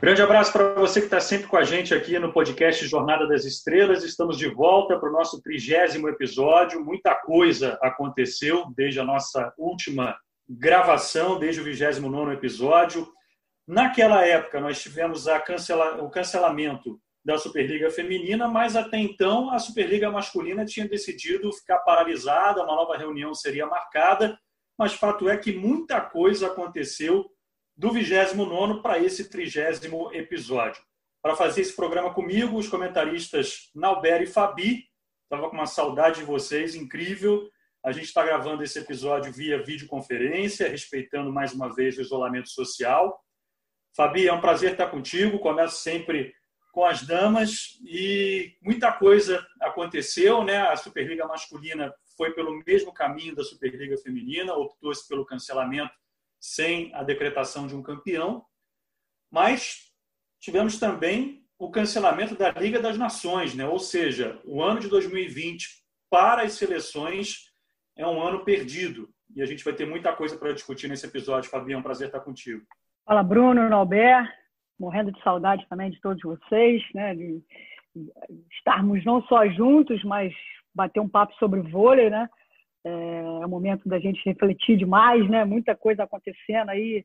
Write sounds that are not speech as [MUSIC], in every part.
Grande abraço para você que está sempre com a gente aqui no podcast Jornada das Estrelas. Estamos de volta para o nosso trigésimo episódio. Muita coisa aconteceu desde a nossa última gravação, desde o 29 episódio. Naquela época, nós tivemos cancela... o cancelamento da Superliga Feminina, mas até então a Superliga Masculina tinha decidido ficar paralisada, uma nova reunião seria marcada, mas fato é que muita coisa aconteceu do 29 para esse trigésimo episódio. Para fazer esse programa comigo, os comentaristas Nauber e Fabi. Estava com uma saudade de vocês, incrível. A gente está gravando esse episódio via videoconferência, respeitando mais uma vez o isolamento social. Fabi, é um prazer estar contigo. Começo sempre com as damas e muita coisa aconteceu, né? A Superliga masculina foi pelo mesmo caminho da Superliga feminina, optou-se pelo cancelamento sem a decretação de um campeão, mas tivemos também o cancelamento da Liga das Nações, né? ou seja, o ano de 2020 para as seleções é um ano perdido. E a gente vai ter muita coisa para discutir nesse episódio. Fabião, prazer estar contigo. Fala, Bruno, Norberto. Morrendo de saudade também de todos vocês, né? De estarmos não só juntos, mas bater um papo sobre vôlei, né? É, é o momento da gente refletir demais, né? Muita coisa acontecendo aí,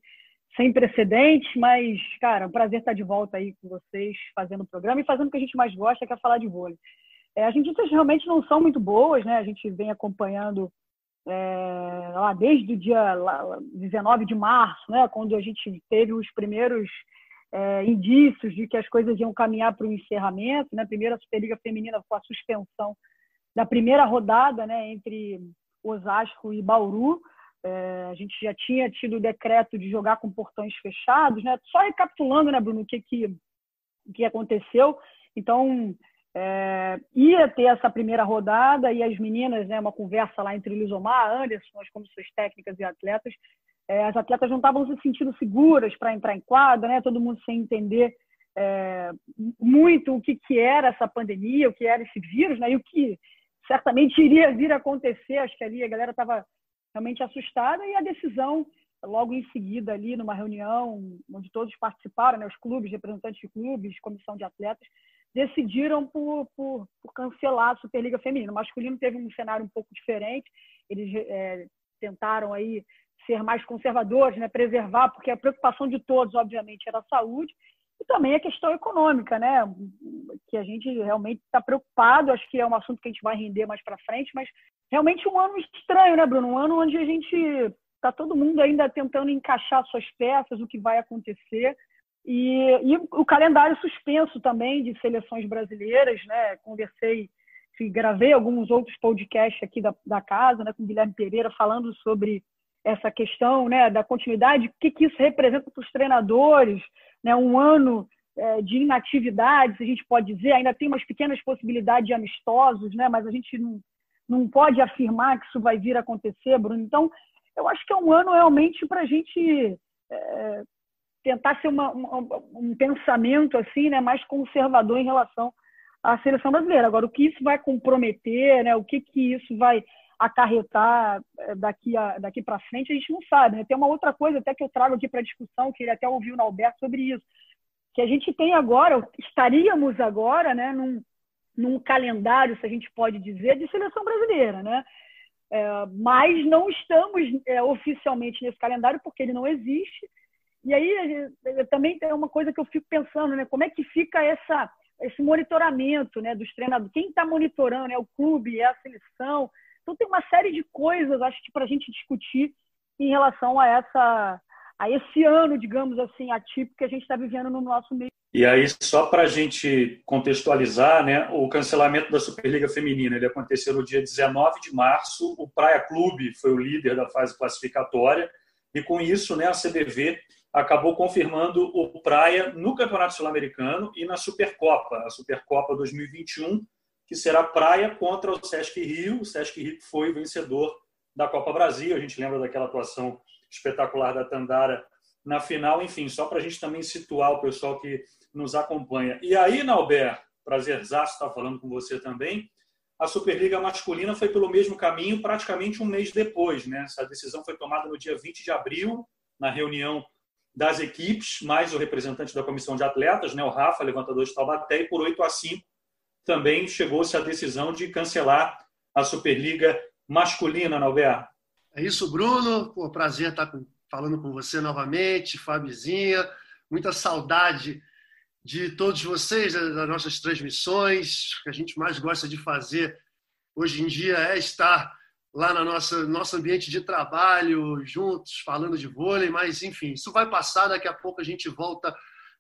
sem precedentes, mas, cara, é um prazer estar de volta aí com vocês, fazendo o programa e fazendo o que a gente mais gosta, que é falar de vôlei. É, as notícias realmente não são muito boas, né? A gente vem acompanhando é, lá desde o dia lá, 19 de março, né? Quando a gente teve os primeiros é, indícios de que as coisas iam caminhar para o encerramento, né? Primeiro a Superliga Feminina com a suspensão da primeira rodada, né? Entre Osasco e Bauru. É, a gente já tinha tido o decreto de jogar com portões fechados, né? Só recapitulando, né, Bruno, o que, que, que aconteceu. Então, é, ia ter essa primeira rodada e as meninas, né, uma conversa lá entre Lisomar, Anderson, as comissões técnicas e atletas. É, as atletas não estavam se sentindo seguras para entrar em quadra, né? Todo mundo sem entender é, muito o que, que era essa pandemia, o que era esse vírus, né? E o que certamente iria vir a acontecer. Acho que ali a galera estava realmente assustada e a decisão logo em seguida ali numa reunião onde todos participaram, né, os clubes, representantes de clubes, comissão de atletas, decidiram por, por, por cancelar a Superliga Feminina. O masculino teve um cenário um pouco diferente, eles é, tentaram aí ser mais conservadores, né, preservar, porque a preocupação de todos, obviamente, era a saúde, e também a questão econômica, né? Que a gente realmente está preocupado. Acho que é um assunto que a gente vai render mais para frente, mas realmente um ano estranho, né, Bruno? Um ano onde a gente está todo mundo ainda tentando encaixar suas peças, o que vai acontecer. E, e o calendário suspenso também de seleções brasileiras, né? Conversei, gravei alguns outros podcasts aqui da, da casa, né, com o Guilherme Pereira, falando sobre essa questão né, da continuidade, o que, que isso representa para os treinadores, né, um ano é, de inatividade, se a gente pode dizer, ainda tem umas pequenas possibilidades de amistosos, né, mas a gente não, não pode afirmar que isso vai vir a acontecer, Bruno. Então, eu acho que é um ano realmente para a gente é, tentar ser uma, uma, um pensamento assim, né, mais conservador em relação à seleção brasileira. Agora, o que isso vai comprometer, né, o que, que isso vai acarretar é, daqui, daqui para frente, a gente não sabe. Né? Tem uma outra coisa até que eu trago aqui para discussão, que ele até ouviu no Alberto sobre isso, que a gente tem agora, estaríamos agora, né, num, num calendário, se a gente pode dizer, de seleção brasileira, né? É, mas não estamos é, oficialmente nesse calendário porque ele não existe. E aí também tem uma coisa que eu fico pensando, né? Como é que fica essa esse monitoramento, né, dos treinadores? Quem está monitorando? É o clube, é a seleção? Então tem uma série de coisas, acho que para a gente discutir em relação a essa a esse ano, digamos assim, atípico que a gente está vivendo no nosso meio. E aí, só para a gente contextualizar, né, o cancelamento da Superliga Feminina ele aconteceu no dia 19 de março. O Praia Clube foi o líder da fase classificatória e com isso, né, a CBV acabou confirmando o Praia no Campeonato Sul-Americano e na Supercopa, a Supercopa 2021, que será Praia contra o Sesc Rio. O Sesc Rio foi vencedor da Copa Brasil. A gente lembra daquela atuação espetacular da Tandara na final. Enfim, só para a gente também situar o pessoal que nos acompanha. E aí, Nauber, prazerzaço estar falando com você também. A Superliga masculina foi pelo mesmo caminho praticamente um mês depois. Né? Essa decisão foi tomada no dia 20 de abril, na reunião das equipes, mais o representante da comissão de atletas, né, o Rafa, levantador de Taubaté, e por 8 a 5 também chegou-se à decisão de cancelar a Superliga masculina, Nalber. É isso, Bruno. Pô, prazer estar falando com você novamente, Fabizinha. Muita saudade de todos vocês, das nossas transmissões. O que a gente mais gosta de fazer hoje em dia é estar lá no nosso ambiente de trabalho, juntos, falando de vôlei, mas enfim, isso vai passar, daqui a pouco a gente volta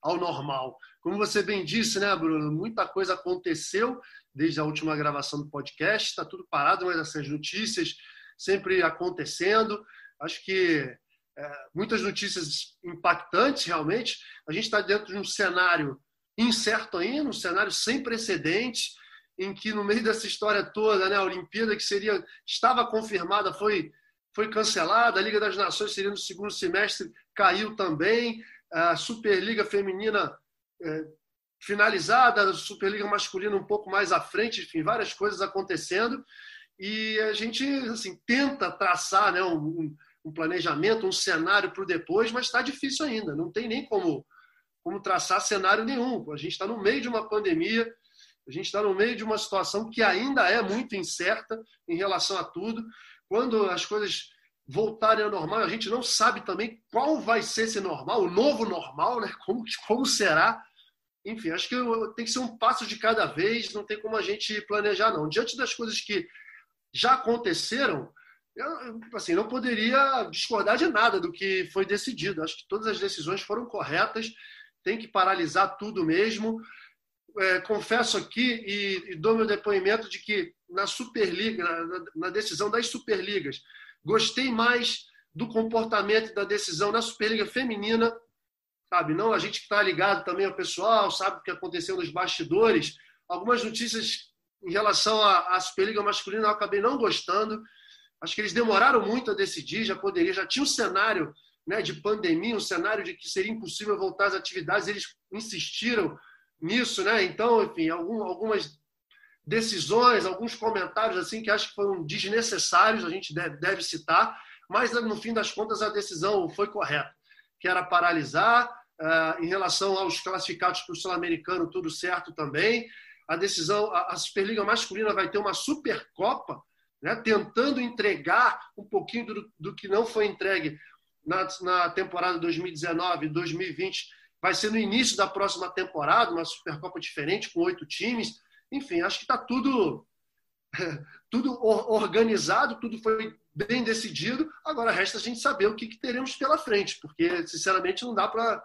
ao normal. Como você bem disse, né, Bruno? Muita coisa aconteceu desde a última gravação do podcast, está tudo parado, mas essas notícias sempre acontecendo. Acho que é, muitas notícias impactantes, realmente. A gente está dentro de um cenário incerto ainda, um cenário sem precedentes em que no meio dessa história toda, né, a Olimpíada que seria estava confirmada foi foi cancelada, a Liga das Nações seria no segundo semestre, caiu também, a Superliga feminina é, finalizada, a Superliga masculina um pouco mais à frente, enfim, várias coisas acontecendo e a gente assim tenta traçar, né, um, um planejamento, um cenário para o depois, mas está difícil ainda, não tem nem como como traçar cenário nenhum. A gente está no meio de uma pandemia, a gente está no meio de uma situação que ainda é muito incerta em relação a tudo. Quando as coisas voltarem ao normal, a gente não sabe também qual vai ser esse normal, o novo normal, né? como, como será. Enfim, acho que tem que ser um passo de cada vez, não tem como a gente planejar, não. Diante das coisas que já aconteceram, eu assim, não poderia discordar de nada do que foi decidido. Acho que todas as decisões foram corretas, tem que paralisar tudo mesmo é, confesso aqui e, e, dou meu depoimento de que na Superliga, na, na, decisão das Superligas, gostei mais do comportamento da decisão na Superliga feminina, sabe? Não a gente que está ligado também ao pessoal, sabe o que aconteceu nos bastidores. Algumas notícias em relação à, à Superliga masculina eu acabei não gostando. Acho que eles demoraram muito a decidir, já poderia, já tinha um cenário né, de pandemia, um cenário de que seria impossível voltar às atividades, eles insistiram nisso, né? Então, enfim, algum, algumas decisões, alguns comentários assim que acho que foram desnecessários, a gente deve, citar, mas no fim das contas a decisão foi correta, que era paralisar uh, em relação aos classificados para o sul-americano, tudo certo também. A decisão, a, Superliga masculina vai ter uma Supercopa, né, tentando entregar um pouquinho do, do que não foi entregue na, na temporada 2019 e 2020 vai ser no início da próxima temporada, uma Supercopa diferente, com oito times. Enfim, acho que está tudo, [LAUGHS] tudo organizado, tudo foi bem decidido. Agora resta a gente saber o que, que teremos pela frente, porque, sinceramente, não dá para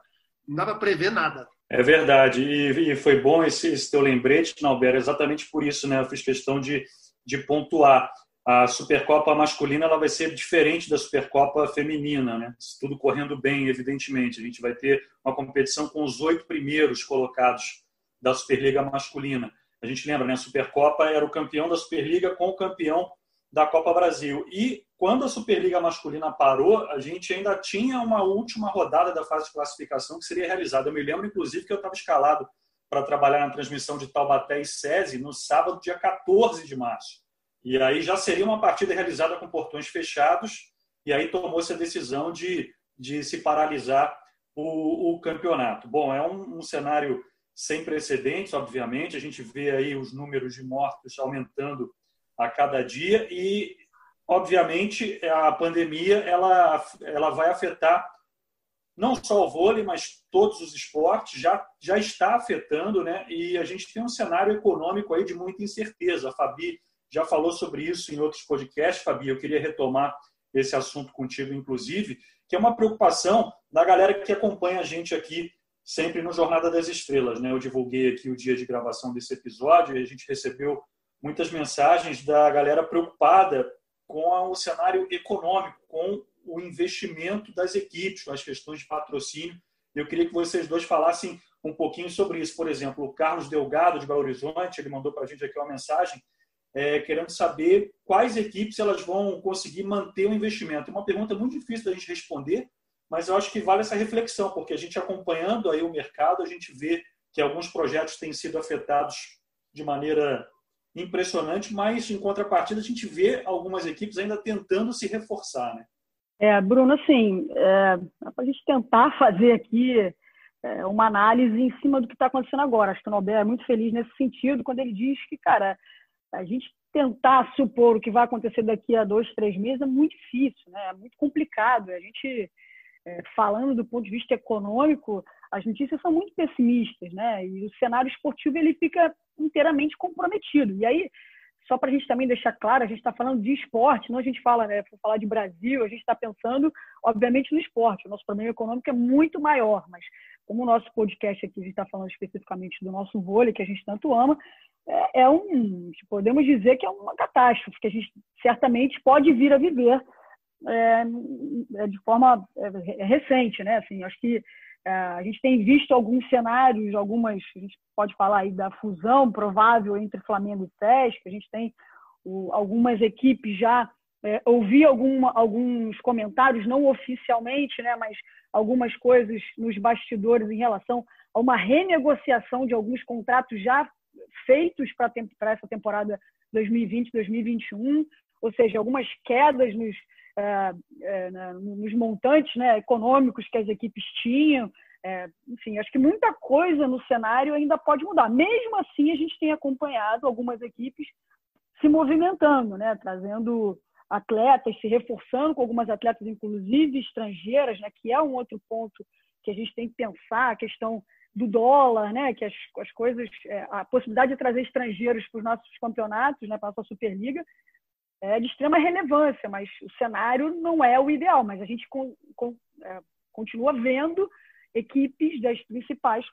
não dá para prever nada. É verdade, e, e foi bom esse, esse teu lembrete, Nalber, exatamente por isso, né? Eu fiz questão de, de pontuar a Supercopa masculina ela vai ser diferente da Supercopa feminina, né? Tudo correndo bem, evidentemente. A gente vai ter uma competição com os oito primeiros colocados da Superliga masculina. A gente lembra, né? A Supercopa era o campeão da Superliga com o campeão da Copa Brasil. E quando a Superliga masculina parou, a gente ainda tinha uma última rodada da fase de classificação que seria realizada. Eu me lembro, inclusive, que eu estava escalado para trabalhar na transmissão de Taubaté e SESI no sábado, dia 14 de março. E aí já seria uma partida realizada com portões fechados, e aí tomou-se a decisão de, de se paralisar o, o campeonato. Bom, é um, um, cenário sem precedentes, obviamente, a gente vê aí os números de mortos aumentando a cada dia e, obviamente, a pandemia ela, ela vai afetar não só o vôlei, mas todos os esportes, já, já está afetando, né? E a gente tem um cenário econômico aí de muita incerteza. A Fabi já falou sobre isso em outros podcasts, Fabi. Eu queria retomar esse assunto contigo, inclusive, que é uma preocupação da galera que acompanha a gente aqui sempre no Jornada das Estrelas. Né? Eu divulguei aqui o dia de gravação desse episódio e a gente recebeu muitas mensagens da galera preocupada com o cenário econômico, com o investimento das equipes, com as questões de patrocínio. Eu queria que vocês dois falassem um pouquinho sobre isso. Por exemplo, o Carlos Delgado, de Belo Horizonte, ele mandou para a gente aqui uma mensagem é, querendo saber quais equipes elas vão conseguir manter o investimento. É uma pergunta muito difícil da gente responder, mas eu acho que vale essa reflexão, porque a gente acompanhando aí o mercado, a gente vê que alguns projetos têm sido afetados de maneira impressionante, mas em contrapartida a gente vê algumas equipes ainda tentando se reforçar, né? É, Bruno, assim, é, para a gente tentar [LAUGHS] fazer aqui é, uma análise em cima do que está acontecendo agora. Acho que o Nobel é muito feliz nesse sentido quando ele diz que, cara, a gente tentar supor o que vai acontecer daqui a dois, três meses é muito difícil, né? é muito complicado. A gente, é, falando do ponto de vista econômico, as notícias são muito pessimistas, né? E o cenário esportivo ele fica inteiramente comprometido. E aí, só para a gente também deixar claro, a gente está falando de esporte, não a gente fala, né? falar de Brasil, a gente está pensando, obviamente, no esporte. O nosso problema econômico é muito maior, mas como o nosso podcast aqui, está falando especificamente do nosso vôlei, que a gente tanto ama, é, é um, podemos dizer que é uma catástrofe, que a gente certamente pode vir a viver é, é de forma é, recente, né? Assim, acho que é, a gente tem visto alguns cenários, algumas, a gente pode falar aí da fusão provável entre Flamengo e Sesc, a gente tem o, algumas equipes já, é, ouvi alguma, alguns comentários, não oficialmente, né, mas algumas coisas nos bastidores em relação a uma renegociação de alguns contratos já feitos para essa temporada 2020-2021, ou seja, algumas quedas nos, é, é, nos montantes né, econômicos que as equipes tinham. É, enfim, acho que muita coisa no cenário ainda pode mudar. Mesmo assim, a gente tem acompanhado algumas equipes se movimentando, né, trazendo atletas, se reforçando com algumas atletas, inclusive estrangeiras, né, que é um outro ponto que a gente tem que pensar, a questão do dólar, né, que as, as coisas, é, a possibilidade de trazer estrangeiros para os nossos campeonatos, né, para a nossa Superliga, é de extrema relevância, mas o cenário não é o ideal. Mas a gente com, com, é, continua vendo equipes das principais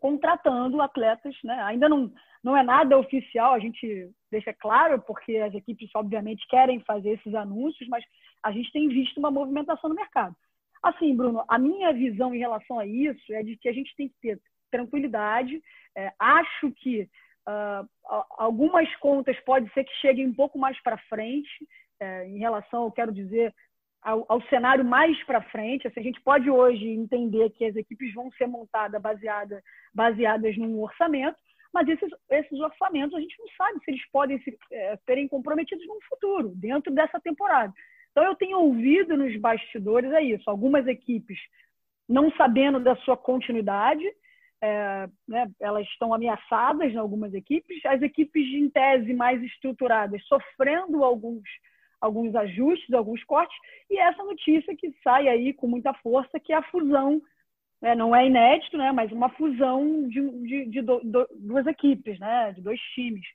contratando atletas, né? Ainda não, não é nada oficial, a gente deixa claro, porque as equipes, obviamente, querem fazer esses anúncios, mas a gente tem visto uma movimentação no mercado. Assim, Bruno, a minha visão em relação a isso é de que a gente tem que ter tranquilidade. É, acho que Uh, algumas contas pode ser que cheguem um pouco mais para frente, é, em relação, eu quero dizer, ao, ao cenário mais para frente. Assim, a gente pode hoje entender que as equipes vão ser montadas baseada, baseadas num orçamento, mas esses, esses orçamentos a gente não sabe se eles podem se, é, serem comprometidos no futuro, dentro dessa temporada. Então, eu tenho ouvido nos bastidores é isso, algumas equipes não sabendo da sua continuidade, é, né, elas estão ameaçadas em algumas equipes, as equipes em tese mais estruturadas sofrendo alguns, alguns ajustes, alguns cortes, e essa notícia que sai aí com muita força, que é a fusão, né, não é inédito, né, mas uma fusão de, de, de do, do, duas equipes, né, de dois times,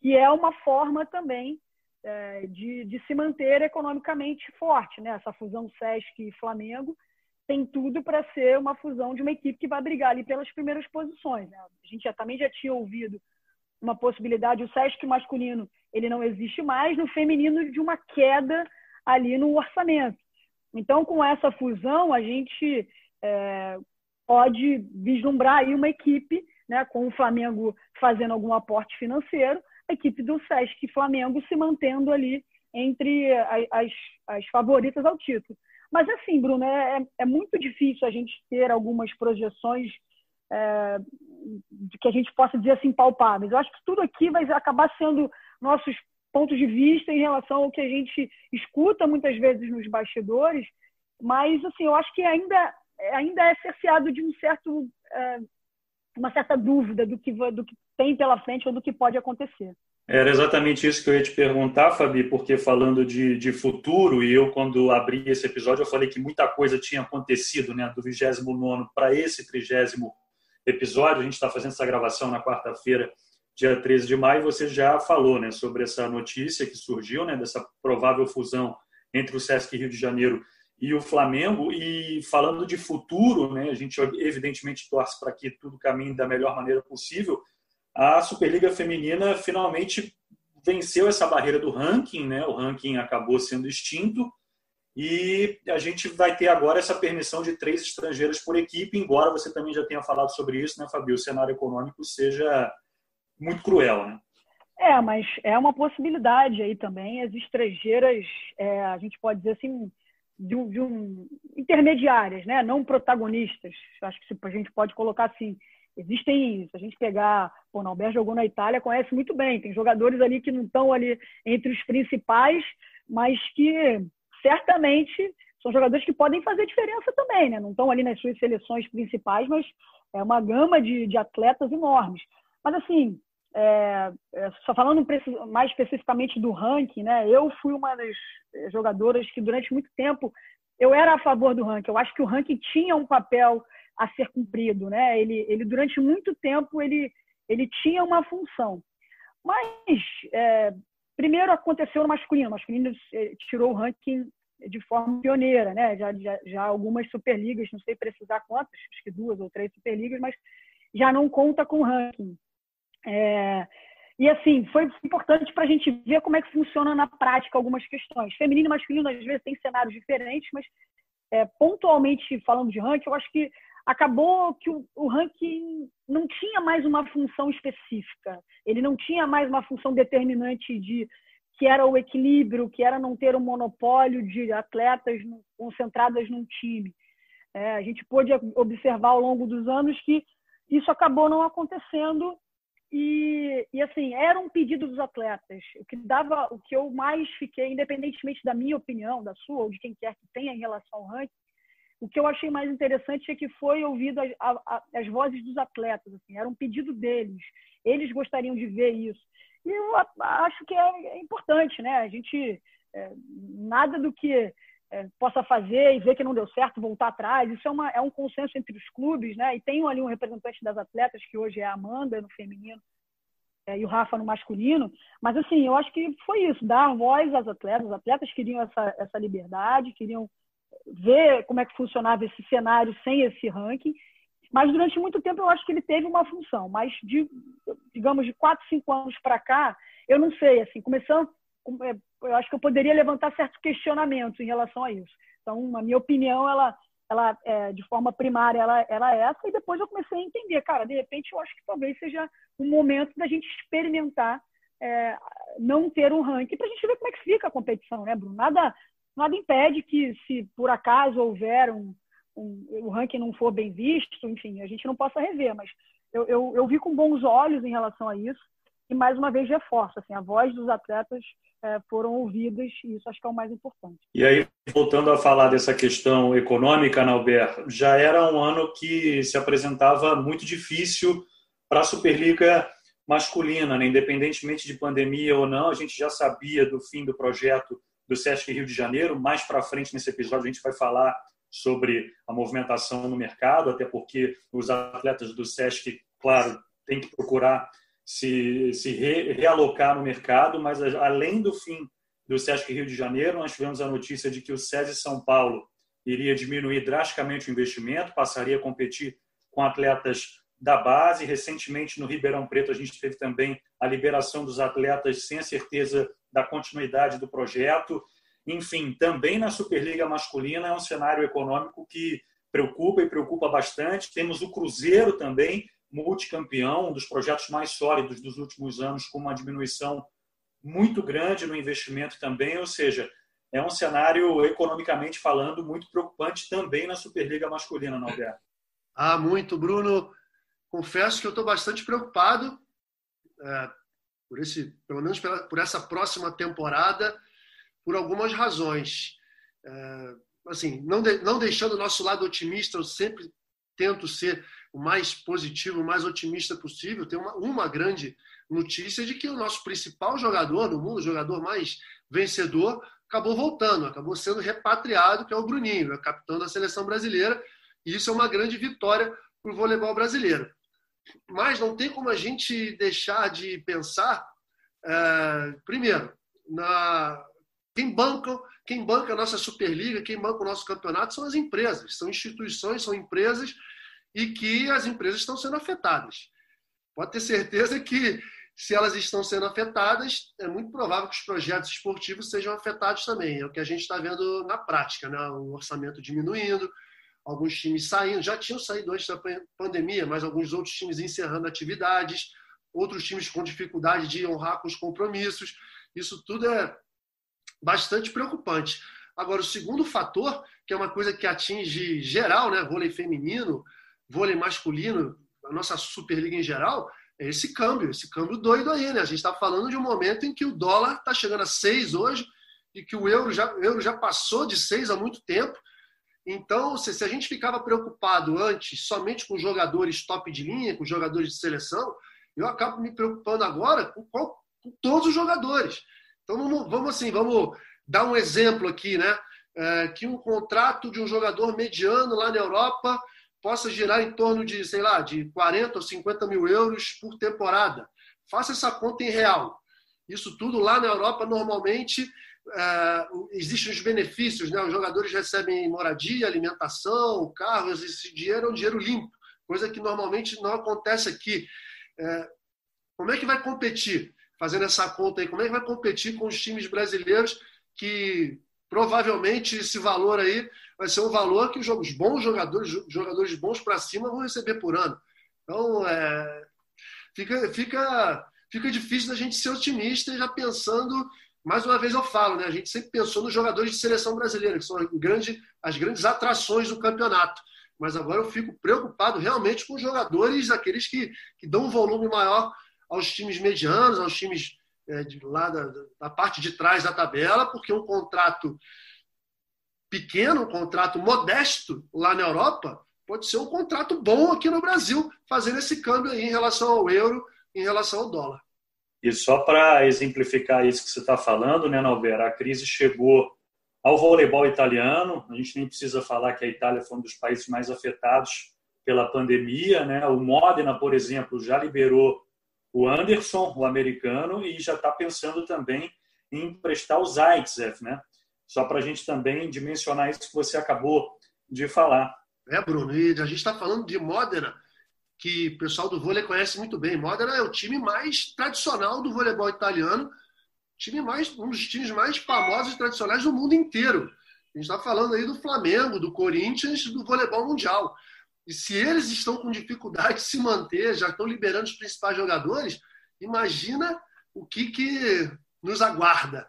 que é uma forma também é, de, de se manter economicamente forte, né, essa fusão Sesc e Flamengo, tem tudo para ser uma fusão de uma equipe que vai brigar ali pelas primeiras posições. Né? A gente já, também já tinha ouvido uma possibilidade, o Sesc masculino ele não existe mais, no feminino de uma queda ali no orçamento. Então, com essa fusão, a gente é, pode vislumbrar aí uma equipe, né, com o Flamengo fazendo algum aporte financeiro, a equipe do Sesc Flamengo se mantendo ali entre as, as favoritas ao título. Mas, assim, Bruno, é, é, é muito difícil a gente ter algumas projeções é, que a gente possa dizer assim palpáveis. Eu acho que tudo aqui vai acabar sendo nossos pontos de vista em relação ao que a gente escuta muitas vezes nos bastidores, mas assim eu acho que ainda ainda é cerceado de um certo é, uma certa dúvida do que do que tem pela frente ou do que pode acontecer. Era exatamente isso que eu ia te perguntar, Fabi, porque falando de, de futuro, e eu, quando abri esse episódio, eu falei que muita coisa tinha acontecido, né, do 29 para esse 30 episódio. A gente está fazendo essa gravação na quarta-feira, dia 13 de maio, você já falou né, sobre essa notícia que surgiu, né, dessa provável fusão entre o Sesc Rio de Janeiro e o Flamengo. E falando de futuro, né, a gente evidentemente torce para que tudo caminhe da melhor maneira possível a Superliga Feminina finalmente venceu essa barreira do ranking, né? O ranking acabou sendo extinto e a gente vai ter agora essa permissão de três estrangeiras por equipe, embora você também já tenha falado sobre isso, né, Fabio? O cenário econômico seja muito cruel, né? É, mas é uma possibilidade aí também. As estrangeiras, é, a gente pode dizer assim, de um, de um, intermediárias, né? não protagonistas. Acho que a gente pode colocar assim. Existem, se a gente pegar, o Nalber jogou na Itália, conhece muito bem. Tem jogadores ali que não estão ali entre os principais, mas que certamente são jogadores que podem fazer diferença também, né? Não estão ali nas suas seleções principais, mas é uma gama de, de atletas enormes. Mas, assim, é, é, só falando mais especificamente do ranking, né? Eu fui uma das jogadoras que durante muito tempo eu era a favor do ranking. Eu acho que o ranking tinha um papel a ser cumprido, né? Ele, ele durante muito tempo ele, ele tinha uma função. Mas é, primeiro aconteceu no masculino. O masculino é, tirou o ranking de forma pioneira, né? Já, já, já algumas superligas, não sei precisar quantas, acho que duas ou três superligas, mas já não conta com ranking. É, e assim, foi importante para a gente ver como é que funciona na prática algumas questões. Feminino e masculino, às vezes, tem cenários diferentes, mas é, pontualmente falando de ranking, eu acho que acabou que o, o, ranking não tinha mais uma função específica. Ele não tinha mais uma função determinante de que era o equilíbrio, que era não ter um monopólio de atletas concentradas num time. É, a gente pôde observar ao longo dos anos que isso acabou não acontecendo e, e, assim era um pedido dos atletas o que dava o que eu mais fiquei independentemente da minha opinião da sua ou de quem quer que tenha em relação ao ranking o que eu achei mais interessante é que foi ouvido as, a, as vozes dos atletas assim era um pedido deles eles gostariam de ver isso e eu acho que é, é importante, né? A gente é, nada do que é, possa fazer e ver que não deu certo, voltar atrás. Isso é, uma, é um consenso entre os clubes, né? E tem ali um representante das atletas, que hoje é a Amanda no feminino é, e o Rafa no masculino. Mas, assim, eu acho que foi isso, dar voz às atletas. Os atletas queriam essa, essa liberdade, queriam ver como é que funcionava esse cenário sem esse ranking. Mas durante muito tempo eu acho que ele teve uma função. Mas, de, digamos, de quatro, cinco anos para cá, eu não sei. Assim, começando, é, eu acho que eu poderia levantar certos questionamentos em relação a isso. Então, a minha opinião, ela, ela é, de forma primária, ela era essa. E depois eu comecei a entender, cara, de repente eu acho que talvez seja um momento da gente experimentar é, não ter um ranking para a gente ver como é que fica a competição, né, Bruno? Nada, nada impede que, se por acaso houver um, um, o ranking não for bem visto, enfim, a gente não possa rever, mas eu, eu, eu vi com bons olhos em relação a isso e mais uma vez reforça, assim, a voz dos atletas é, foram ouvidas e isso acho que é o mais importante. E aí, voltando a falar dessa questão econômica, Nauber, já era um ano que se apresentava muito difícil para a Superliga masculina, né? independentemente de pandemia ou não, a gente já sabia do fim do projeto do Sesc Rio de Janeiro. Mais para frente nesse episódio a gente vai falar sobre a movimentação no mercado, até porque os atletas do SESC, claro, têm que procurar se, se re, realocar no mercado, mas além do fim do SESC Rio de Janeiro, nós tivemos a notícia de que o SESI São Paulo iria diminuir drasticamente o investimento, passaria a competir com atletas da base. Recentemente, no Ribeirão Preto, a gente teve também a liberação dos atletas sem a certeza da continuidade do projeto. Enfim, também na Superliga Masculina é um cenário econômico que preocupa e preocupa bastante. Temos o Cruzeiro também, multicampeão, um dos projetos mais sólidos dos últimos anos, com uma diminuição muito grande no investimento também, ou seja, é um cenário, economicamente falando, muito preocupante também na Superliga Masculina, não é? Ah, muito, Bruno. Confesso que eu estou bastante preocupado, por esse, pelo menos por essa próxima temporada por algumas razões. É, assim, não, de, não deixando o nosso lado otimista, eu sempre tento ser o mais positivo, o mais otimista possível. Tem uma, uma grande notícia de que o nosso principal jogador no mundo, o jogador mais vencedor, acabou voltando, acabou sendo repatriado, que é o Bruninho, é capitão da seleção brasileira, e isso é uma grande vitória para o voleibol brasileiro. Mas não tem como a gente deixar de pensar, é, primeiro, na, quem banca, quem banca a nossa Superliga, quem banca o nosso campeonato são as empresas, são instituições, são empresas e que as empresas estão sendo afetadas. Pode ter certeza que se elas estão sendo afetadas, é muito provável que os projetos esportivos sejam afetados também. É o que a gente está vendo na prática, né? o orçamento diminuindo, alguns times saindo, já tinham saído antes da pandemia, mas alguns outros times encerrando atividades, outros times com dificuldade de honrar com os compromissos. Isso tudo é bastante preocupante. Agora, o segundo fator, que é uma coisa que atinge geral, né, vôlei feminino, vôlei masculino, a nossa Superliga em geral, é esse câmbio, esse câmbio doido aí, né? A gente está falando de um momento em que o dólar está chegando a 6 hoje e que o euro já, o euro já passou de seis há muito tempo. Então, se, se a gente ficava preocupado antes somente com jogadores top de linha, com jogadores de seleção, eu acabo me preocupando agora com, com todos os jogadores. Então, vamos, vamos assim, vamos dar um exemplo aqui, né? É, que um contrato de um jogador mediano lá na Europa possa girar em torno de, sei lá, de 40 ou 50 mil euros por temporada. Faça essa conta em real. Isso tudo lá na Europa, normalmente, é, existem os benefícios, né? Os jogadores recebem moradia, alimentação, carros, esse dinheiro é um dinheiro limpo, coisa que normalmente não acontece aqui. É, como é que vai competir? Fazendo essa conta aí, como é que vai competir com os times brasileiros que provavelmente esse valor aí vai ser um valor que os bons jogadores, jogadores bons para cima vão receber por ano. Então, é, fica, fica, fica difícil da gente ser otimista já pensando, mais uma vez eu falo, né? a gente sempre pensou nos jogadores de seleção brasileira, que são grande, as grandes atrações do campeonato. Mas agora eu fico preocupado realmente com os jogadores, aqueles que, que dão um volume maior aos times medianos, aos times é, de lá da, da, parte de trás da tabela, porque um contrato pequeno, um contrato modesto lá na Europa, pode ser um contrato bom aqui no Brasil, fazendo esse câmbio aí em relação ao euro, em relação ao dólar. E só para exemplificar isso que você está falando, né, Nalbera, a crise chegou ao voleibol italiano. A gente nem precisa falar que a Itália foi um dos países mais afetados pela pandemia. Né? O Modena, por exemplo, já liberou o Anderson, o americano, e já está pensando também em emprestar o Zaitsev, né? Só para a gente também dimensionar isso que você acabou de falar. É, Bruno, e a gente está falando de Modena, que o pessoal do vôlei conhece muito bem. Modena é o time mais tradicional do voleibol italiano, time mais, um dos times mais famosos e tradicionais do mundo inteiro. A gente está falando aí do Flamengo, do Corinthians, do voleibol mundial. E se eles estão com dificuldade de se manter, já estão liberando os principais jogadores, imagina o que, que nos aguarda.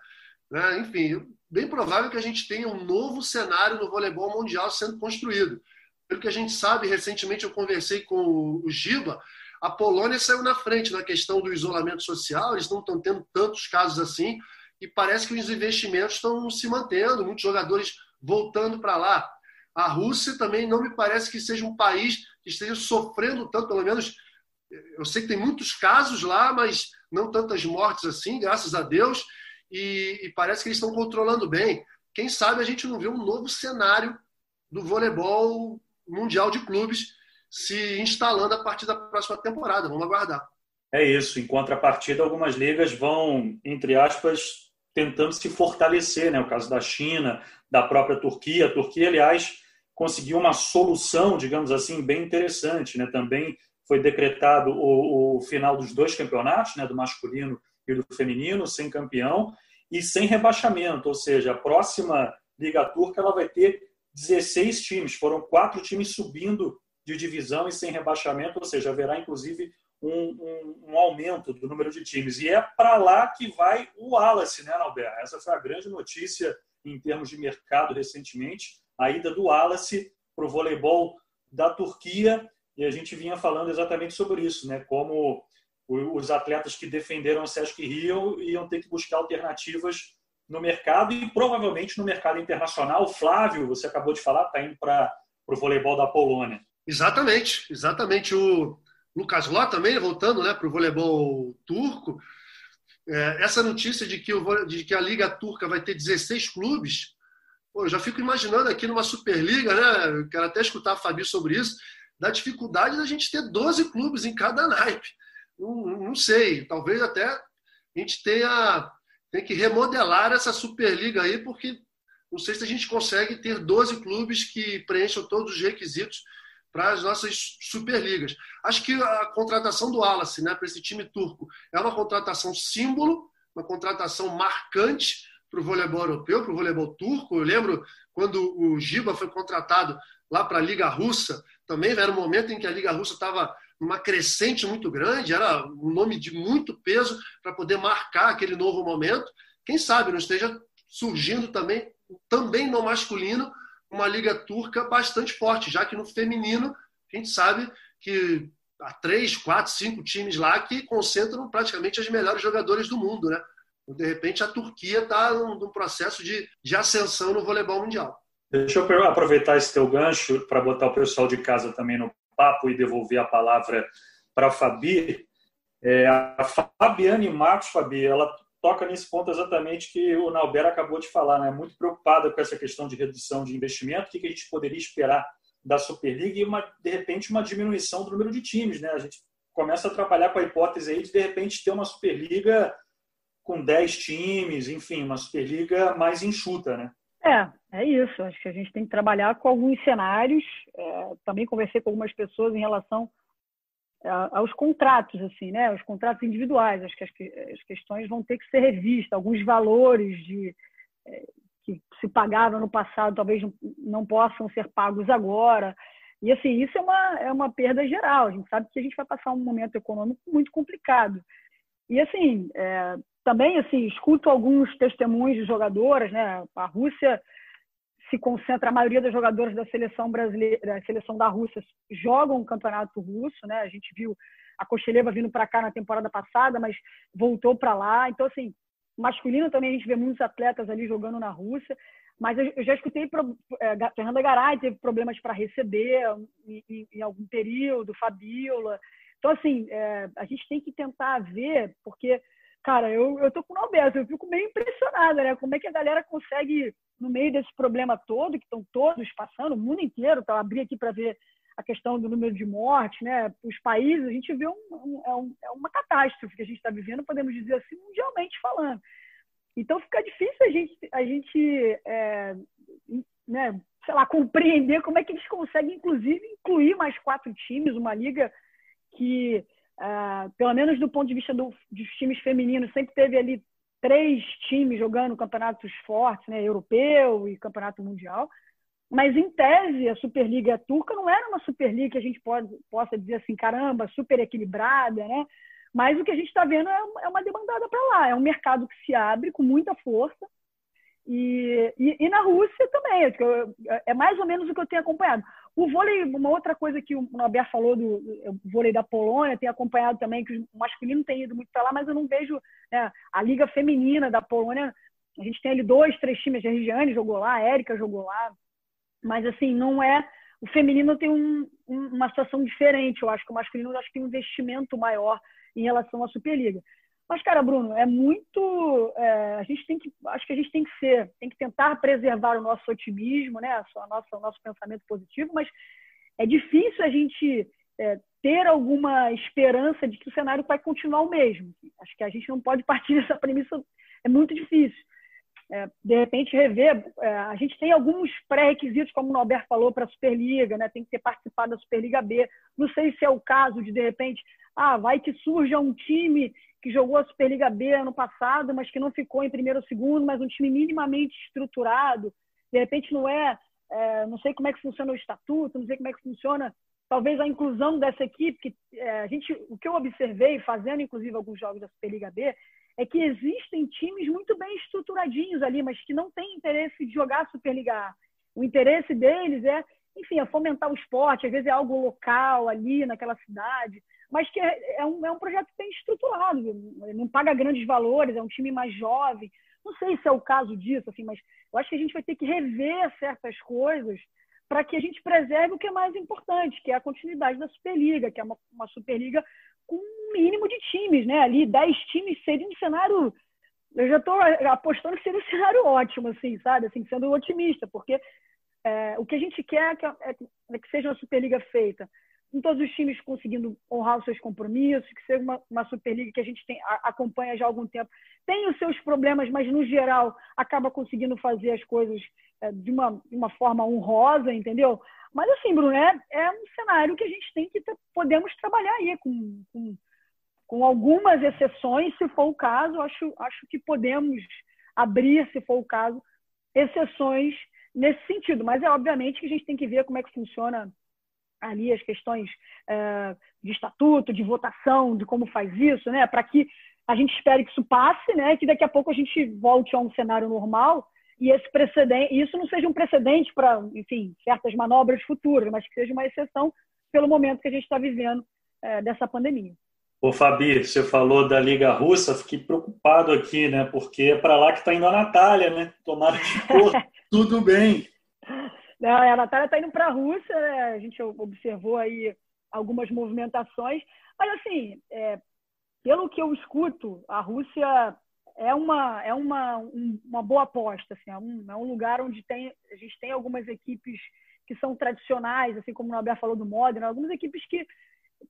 Né? Enfim, bem provável que a gente tenha um novo cenário no voleibol mundial sendo construído. Pelo que a gente sabe, recentemente eu conversei com o Giba, a Polônia saiu na frente na questão do isolamento social, eles não estão tendo tantos casos assim, e parece que os investimentos estão se mantendo, muitos jogadores voltando para lá. A Rússia também não me parece que seja um país que esteja sofrendo tanto, pelo menos eu sei que tem muitos casos lá, mas não tantas mortes assim, graças a Deus, e, e parece que eles estão controlando bem. Quem sabe a gente não vê um novo cenário do voleibol mundial de clubes se instalando a partir da próxima temporada. Vamos aguardar. É isso. Em contrapartida, algumas ligas vão, entre aspas, tentando se fortalecer, né? O caso da China, da própria Turquia. A Turquia, aliás, conseguiu uma solução, digamos assim, bem interessante. Né? Também foi decretado o, o final dos dois campeonatos, né? do masculino e do feminino, sem campeão e sem rebaixamento. Ou seja, a próxima Liga Turca ela vai ter 16 times. Foram quatro times subindo de divisão e sem rebaixamento, ou seja, haverá inclusive um, um, um aumento do número de times. E é para lá que vai o Wallace, né, Albert? Essa foi a grande notícia em termos de mercado recentemente a ida do Wallace para o voleibol da Turquia, e a gente vinha falando exatamente sobre isso, né? como os atletas que defenderam o Sesc Rio iam ter que buscar alternativas no mercado e provavelmente no mercado internacional. Flávio, você acabou de falar, está indo para o voleibol da Polônia. Exatamente, exatamente. O Lucas Ló também, voltando né, para o voleibol turco, é, essa notícia de que, o, de que a Liga Turca vai ter 16 clubes Pô, eu já fico imaginando aqui numa Superliga, né? quero até escutar a Fabi sobre isso, da dificuldade da gente ter 12 clubes em cada naipe. Não, não sei, talvez até a gente tenha tem que remodelar essa Superliga aí, porque não sei se a gente consegue ter 12 clubes que preencham todos os requisitos para as nossas Superligas. Acho que a contratação do Wallace né, para esse time turco é uma contratação símbolo, uma contratação marcante, para o voleibol europeu, para o voleibol turco. Eu lembro quando o Giba foi contratado lá para a Liga Russa, também era um momento em que a Liga Russa estava numa crescente muito grande, era um nome de muito peso para poder marcar aquele novo momento. Quem sabe não esteja surgindo também, também no masculino, uma liga turca bastante forte, já que no feminino a gente sabe que há três, quatro, cinco times lá que concentram praticamente as melhores jogadores do mundo, né? De repente, a Turquia está num, num, processo de, de ascensão no voleibol mundial. Deixa eu aproveitar esse teu gancho para botar o pessoal de casa também no papo e devolver a palavra para a Fabi. É, a Fabiane Marcos, Fabi, ela toca nesse ponto exatamente que o Nauber acabou de falar, né? Muito preocupada com essa questão de redução de investimento, o que a gente poderia esperar da Superliga e, uma, de repente, uma diminuição do número de times, né? A gente começa a trabalhar com a hipótese aí de, de repente, ter uma Superliga com 10 times, enfim, uma Superliga mais enxuta, né? É, é isso. Acho que a gente tem que trabalhar com alguns cenários. É, também conversei com algumas pessoas em relação aos contratos, assim, né? Os contratos individuais. Acho que as, as questões vão ter que ser revistas. Alguns valores de é, que se pagavam no passado talvez não, não possam ser pagos agora. E assim, isso é uma, é uma perda geral. A gente sabe que a gente vai passar um momento econômico muito complicado. E assim, é, também assim, escuto alguns testemunhos de jogadoras, né? A Rússia se concentra, a maioria das jogadoras da seleção brasileira, da seleção da Rússia jogam o campeonato russo, né? A gente viu a Kosteleva vindo para cá na temporada passada, mas voltou para lá. Então, assim, masculino também a gente vê muitos atletas ali jogando na Rússia, mas eu, já escutei é, Fernanda Garay teve problemas para receber em, algum período, Fabiola. Então, assim, é, a gente tem que tentar ver, porque cara, eu, eu tô com Alberto, eu fico meio impressionada, né? Como é que a galera consegue, no meio desse problema todo, que estão todos passando, o mundo inteiro, tá? abri aqui para ver a questão do número de mortes, né? Os países, a gente vê um, um, é é uma catástrofe que a gente está vivendo, podemos dizer assim, mundialmente falando. Então fica difícil a gente, a gente é, né, sei lá, compreender como é que eles conseguem, inclusive, incluir mais quatro times, uma liga que Uh, pelo menos do ponto de vista do, dos times femininos, sempre teve ali três times jogando campeonatos fortes, né, europeu e campeonato mundial. Mas, em tese, a Superliga turca não era uma Superliga que a gente pode, possa dizer assim, caramba, super equilibrada, né? Mas o que a gente está vendo é, é uma demandada para lá. É um mercado que se abre com muita força. E, e, e na Rússia também. É, é mais ou menos o que eu tenho acompanhado. O vôlei, uma outra coisa que o Norberto falou do, do vôlei da Polônia, tem acompanhado também que o masculino tem ido muito para lá, mas eu não vejo né, a liga feminina da Polônia. A gente tem ali dois, três times, a Regiane jogou lá, a Érica jogou lá, mas assim, não é. O feminino tem um, um, uma situação diferente, eu acho que o masculino acho que tem um investimento maior em relação à Superliga. Mas, cara, Bruno, é muito. É, a gente tem que. Acho que a gente tem que ser, tem que tentar preservar o nosso otimismo, né? O nosso pensamento positivo, mas é difícil a gente é, ter alguma esperança de que o cenário vai continuar o mesmo. Acho que a gente não pode partir [LAUGHS] dessa premissa, é muito difícil. É, de repente, rever. É, a gente tem alguns pré-requisitos, como o Norberto falou, para a Superliga, né? tem que ter participado da Superliga B. Não sei se é o caso de, de repente, ah, vai que surja um time que jogou a Superliga B ano passado, mas que não ficou em primeiro ou segundo, mas um time minimamente estruturado. De repente não é, é, não sei como é que funciona o estatuto, não sei como é que funciona talvez a inclusão dessa equipe, que é, a gente, o que eu observei fazendo inclusive alguns jogos da Superliga B, é que existem times muito bem estruturadinhos ali, mas que não têm interesse de jogar a Superliga A. O interesse deles é, enfim, é fomentar o esporte, às vezes é algo local ali naquela cidade mas que é, é, um, é um projeto bem estruturado, não paga grandes valores, é um time mais jovem. Não sei se é o caso disso, assim, mas eu acho que a gente vai ter que rever certas coisas para que a gente preserve o que é mais importante, que é a continuidade da Superliga, que é uma, uma Superliga com um mínimo de times, né? Ali, 10 times seria um cenário. Eu já estou apostando que seria um cenário ótimo, assim, sabe? Assim, sendo otimista, porque é, o que a gente quer é que, é, que seja uma Superliga feita com todos os times conseguindo honrar os seus compromissos, que seja uma, uma Superliga que a gente tem, a, acompanha já há algum tempo. Tem os seus problemas, mas no geral acaba conseguindo fazer as coisas é, de, uma, de uma forma honrosa, entendeu? Mas assim, Bruno, é, é um cenário que a gente tem que podemos trabalhar aí com, com, com algumas exceções, se for o caso, acho, acho que podemos abrir, se for o caso, exceções nesse sentido. Mas é obviamente que a gente tem que ver como é que funciona ali as questões é, de estatuto, de votação, de como faz isso, né? Para que a gente espere que isso passe, né? Que daqui a pouco a gente volte a um cenário normal e esse precedente, isso não seja um precedente para, enfim, certas manobras futuras, mas que seja uma exceção pelo momento que a gente está vivendo é, dessa pandemia. Ô, Fabi, você falou da Liga Russa, fiquei preocupado aqui, né? Porque é para lá que está indo a Natália, né? Tomara que [LAUGHS] tudo bem. Não, a Natália está indo para a Rússia, né? A gente observou aí algumas movimentações. Mas, assim, é, pelo que eu escuto, a Rússia é uma, é uma, uma boa aposta. Assim, é, um, é um lugar onde tem, a gente tem algumas equipes que são tradicionais, assim como o Alberto falou do Modena, algumas equipes que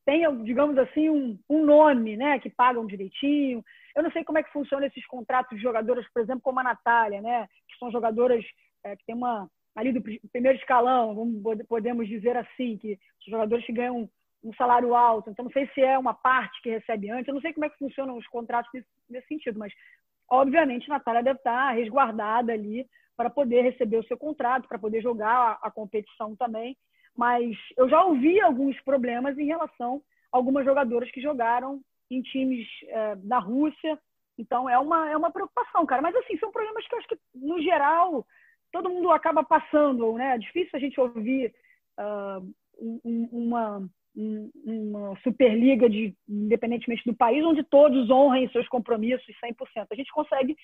têm, digamos assim, um, um nome, né, que pagam direitinho. Eu não sei como é que funcionam esses contratos de jogadoras, por exemplo, como a Natália, né, que são jogadoras é, que tem uma ali do primeiro escalão, vamos, podemos dizer assim, que os jogadores que ganham um salário alto. Então, não sei se é uma parte que recebe antes, eu não sei como é que funcionam os contratos nesse, nesse sentido, mas, obviamente, a Natália deve estar resguardada ali para poder receber o seu contrato, para poder jogar a, a competição também mas eu já ouvi alguns problemas em relação a algumas jogadoras que jogaram em times é, da Rússia. Então é uma, é uma preocupação, cara. Mas assim, são problemas que eu acho que, no geral, todo mundo acaba passando, né? É difícil a gente ouvir uh, um, uma, um, uma Superliga, de, independentemente do país, onde todos honrem seus compromissos 100%. A gente consegue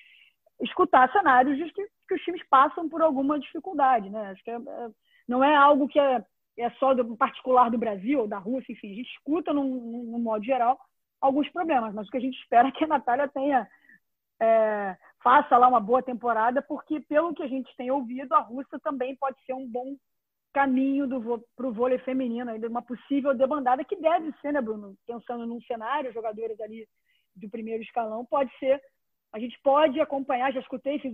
escutar cenários de que, que os times passam por alguma dificuldade, né? Acho que é, é, não é algo que é é só do particular do Brasil ou da Rússia, enfim, a gente escuta, no modo geral, alguns problemas, mas o que a gente espera é que a Natália tenha, é, faça lá uma boa temporada, porque pelo que a gente tem ouvido, a Rússia também pode ser um bom caminho para o vôlei feminino, ainda uma possível debandada, que deve ser, né, Bruno? Pensando num cenário, jogadores ali do primeiro escalão, pode ser. A gente pode acompanhar, já escutei, fiz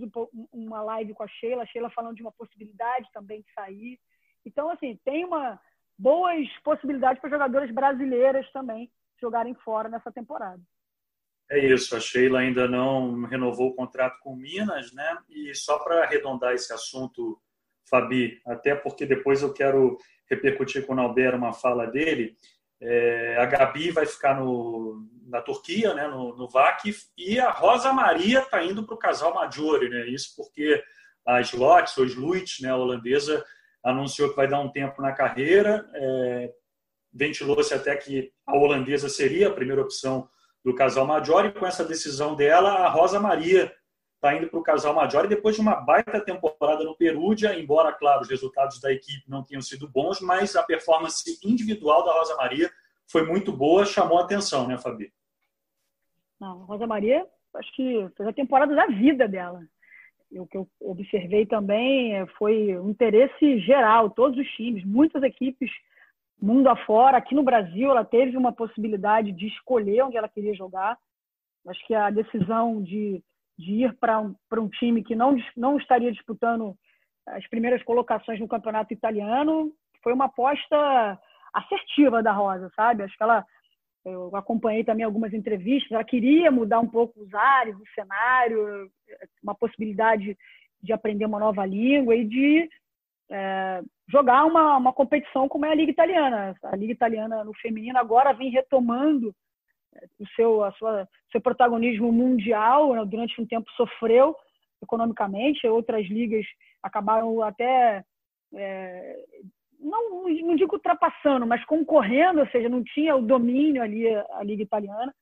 uma live com a Sheila, a Sheila falando de uma possibilidade também de sair. Então, assim, tem uma boas possibilidades para jogadoras brasileiras também jogarem fora nessa temporada. É isso, a Sheila ainda não renovou o contrato com Minas, né? E só para arredondar esse assunto, Fabi, até porque depois eu quero repercutir com o Albert uma fala dele. É, a Gabi vai ficar no, na Turquia, né, no, no VAC, e a Rosa Maria está indo para o casal Maggiore, né? Isso porque a Slot, ou Sluit, né, a holandesa, anunciou que vai dar um tempo na carreira, é, ventilou-se até que a holandesa seria a primeira opção do casal Major, e com essa decisão dela, a Rosa Maria está indo para o casal Major, e depois de uma baita temporada no Perúdia, embora, claro, os resultados da equipe não tenham sido bons, mas a performance individual da Rosa Maria foi muito boa, chamou a atenção, né, Fabi? Não, Rosa Maria, acho que fez a temporada da vida dela o que eu observei também é, foi um interesse geral, todos os times, muitas equipes mundo afora. Aqui no Brasil, ela teve uma possibilidade de escolher onde ela queria jogar. Acho que a decisão de, de ir para um, um time que não, não estaria disputando as primeiras colocações no campeonato italiano foi uma aposta assertiva da Rosa, sabe? Acho que ela eu acompanhei também algumas entrevistas, ela queria mudar um pouco os ares, o cenário, uma possibilidade de aprender uma nova língua e de é, jogar uma, uma competição como é a Liga Italiana. A Liga Italiana no feminino agora vem retomando é, o seu, a sua, seu protagonismo mundial, né? durante um tempo sofreu economicamente, outras ligas acabaram até é, não, não digo ultrapassando, mas concorrendo, ou seja, não tinha o domínio ali a Liga Italiana.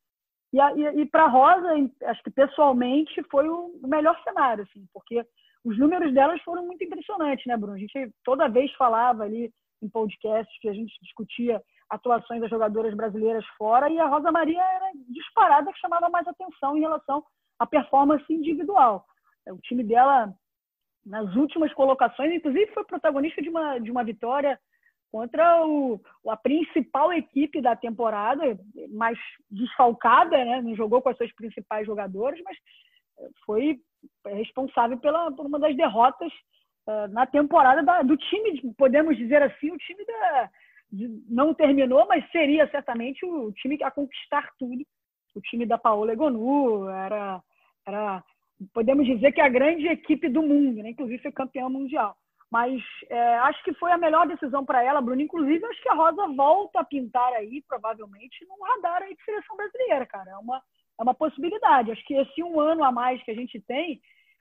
E, e, e para a Rosa, acho que pessoalmente foi o melhor cenário, assim, porque os números delas foram muito impressionantes, né, Bruno? A gente toda vez falava ali em podcasts que a gente discutia atuações das jogadoras brasileiras fora e a Rosa Maria era disparada que chamava mais atenção em relação à performance individual. O time dela nas últimas colocações, inclusive foi protagonista de uma, de uma vitória contra o, a principal equipe da temporada, mais desfalcada, né? não jogou com as suas principais jogadoras, mas eh, foi responsável pela, por uma das derrotas uh, na temporada da, do time, podemos dizer assim, o time da, de, não terminou, mas seria certamente o time a conquistar tudo. O time da Paola Egonu era, era podemos dizer que é a grande equipe do mundo, né? inclusive foi campeã mundial. Mas é, acho que foi a melhor decisão para ela, Bruno. Inclusive, acho que a Rosa volta a pintar aí, provavelmente, num radar aí de seleção brasileira, cara. É uma, é uma possibilidade. Acho que esse um ano a mais que a gente tem,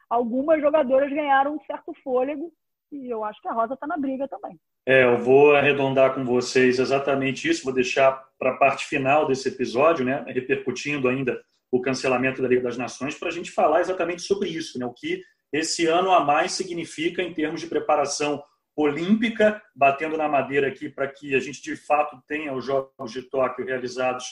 algumas jogadoras ganharam um certo fôlego e eu acho que a Rosa está na briga também. É, eu vou arredondar com vocês exatamente isso, vou deixar para a parte final desse episódio, né, repercutindo ainda o cancelamento da Liga das Nações, para a gente falar exatamente sobre isso, né, o que esse ano a mais significa em termos de preparação olímpica, batendo na madeira aqui para que a gente de fato tenha os Jogos de Tóquio realizados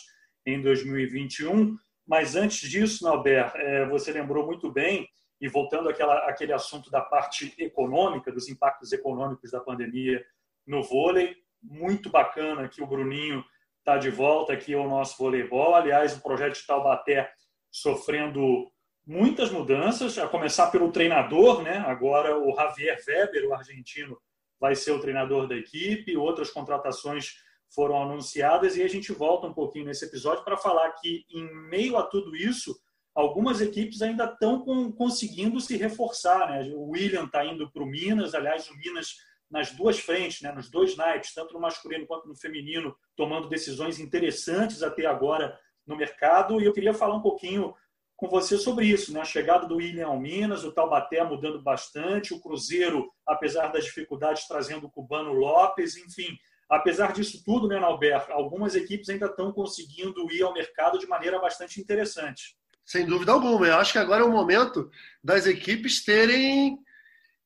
em 2021. Mas antes disso, Nauber, é, você lembrou muito bem, e voltando àquela, àquele assunto da parte econômica, dos impactos econômicos da pandemia no vôlei, muito bacana que o Bruninho está de volta aqui ao nosso voleibol. Aliás, o projeto de Taubaté sofrendo muitas mudanças, a começar pelo treinador, né? Agora o Javier Weber, o argentino, vai ser o treinador da equipe. Outras contratações foram anunciadas e a gente volta um pouquinho nesse episódio para falar que, em meio a tudo isso, algumas equipes ainda estão conseguindo se reforçar. Né? O William está indo para o Minas, aliás, o Minas nas duas frentes, né? nos dois naipes, tanto no masculino quanto no feminino, tomando decisões interessantes até agora no mercado. E eu queria falar um pouquinho com você sobre isso, né? A chegada do William ao Minas, o Taubaté mudando bastante, o Cruzeiro, apesar das dificuldades, trazendo o Cubano Lopes, enfim. Apesar disso tudo, né, Alberto, algumas equipes ainda estão conseguindo ir ao mercado de maneira bastante interessante. Sem dúvida alguma. Eu acho que agora é o momento das equipes terem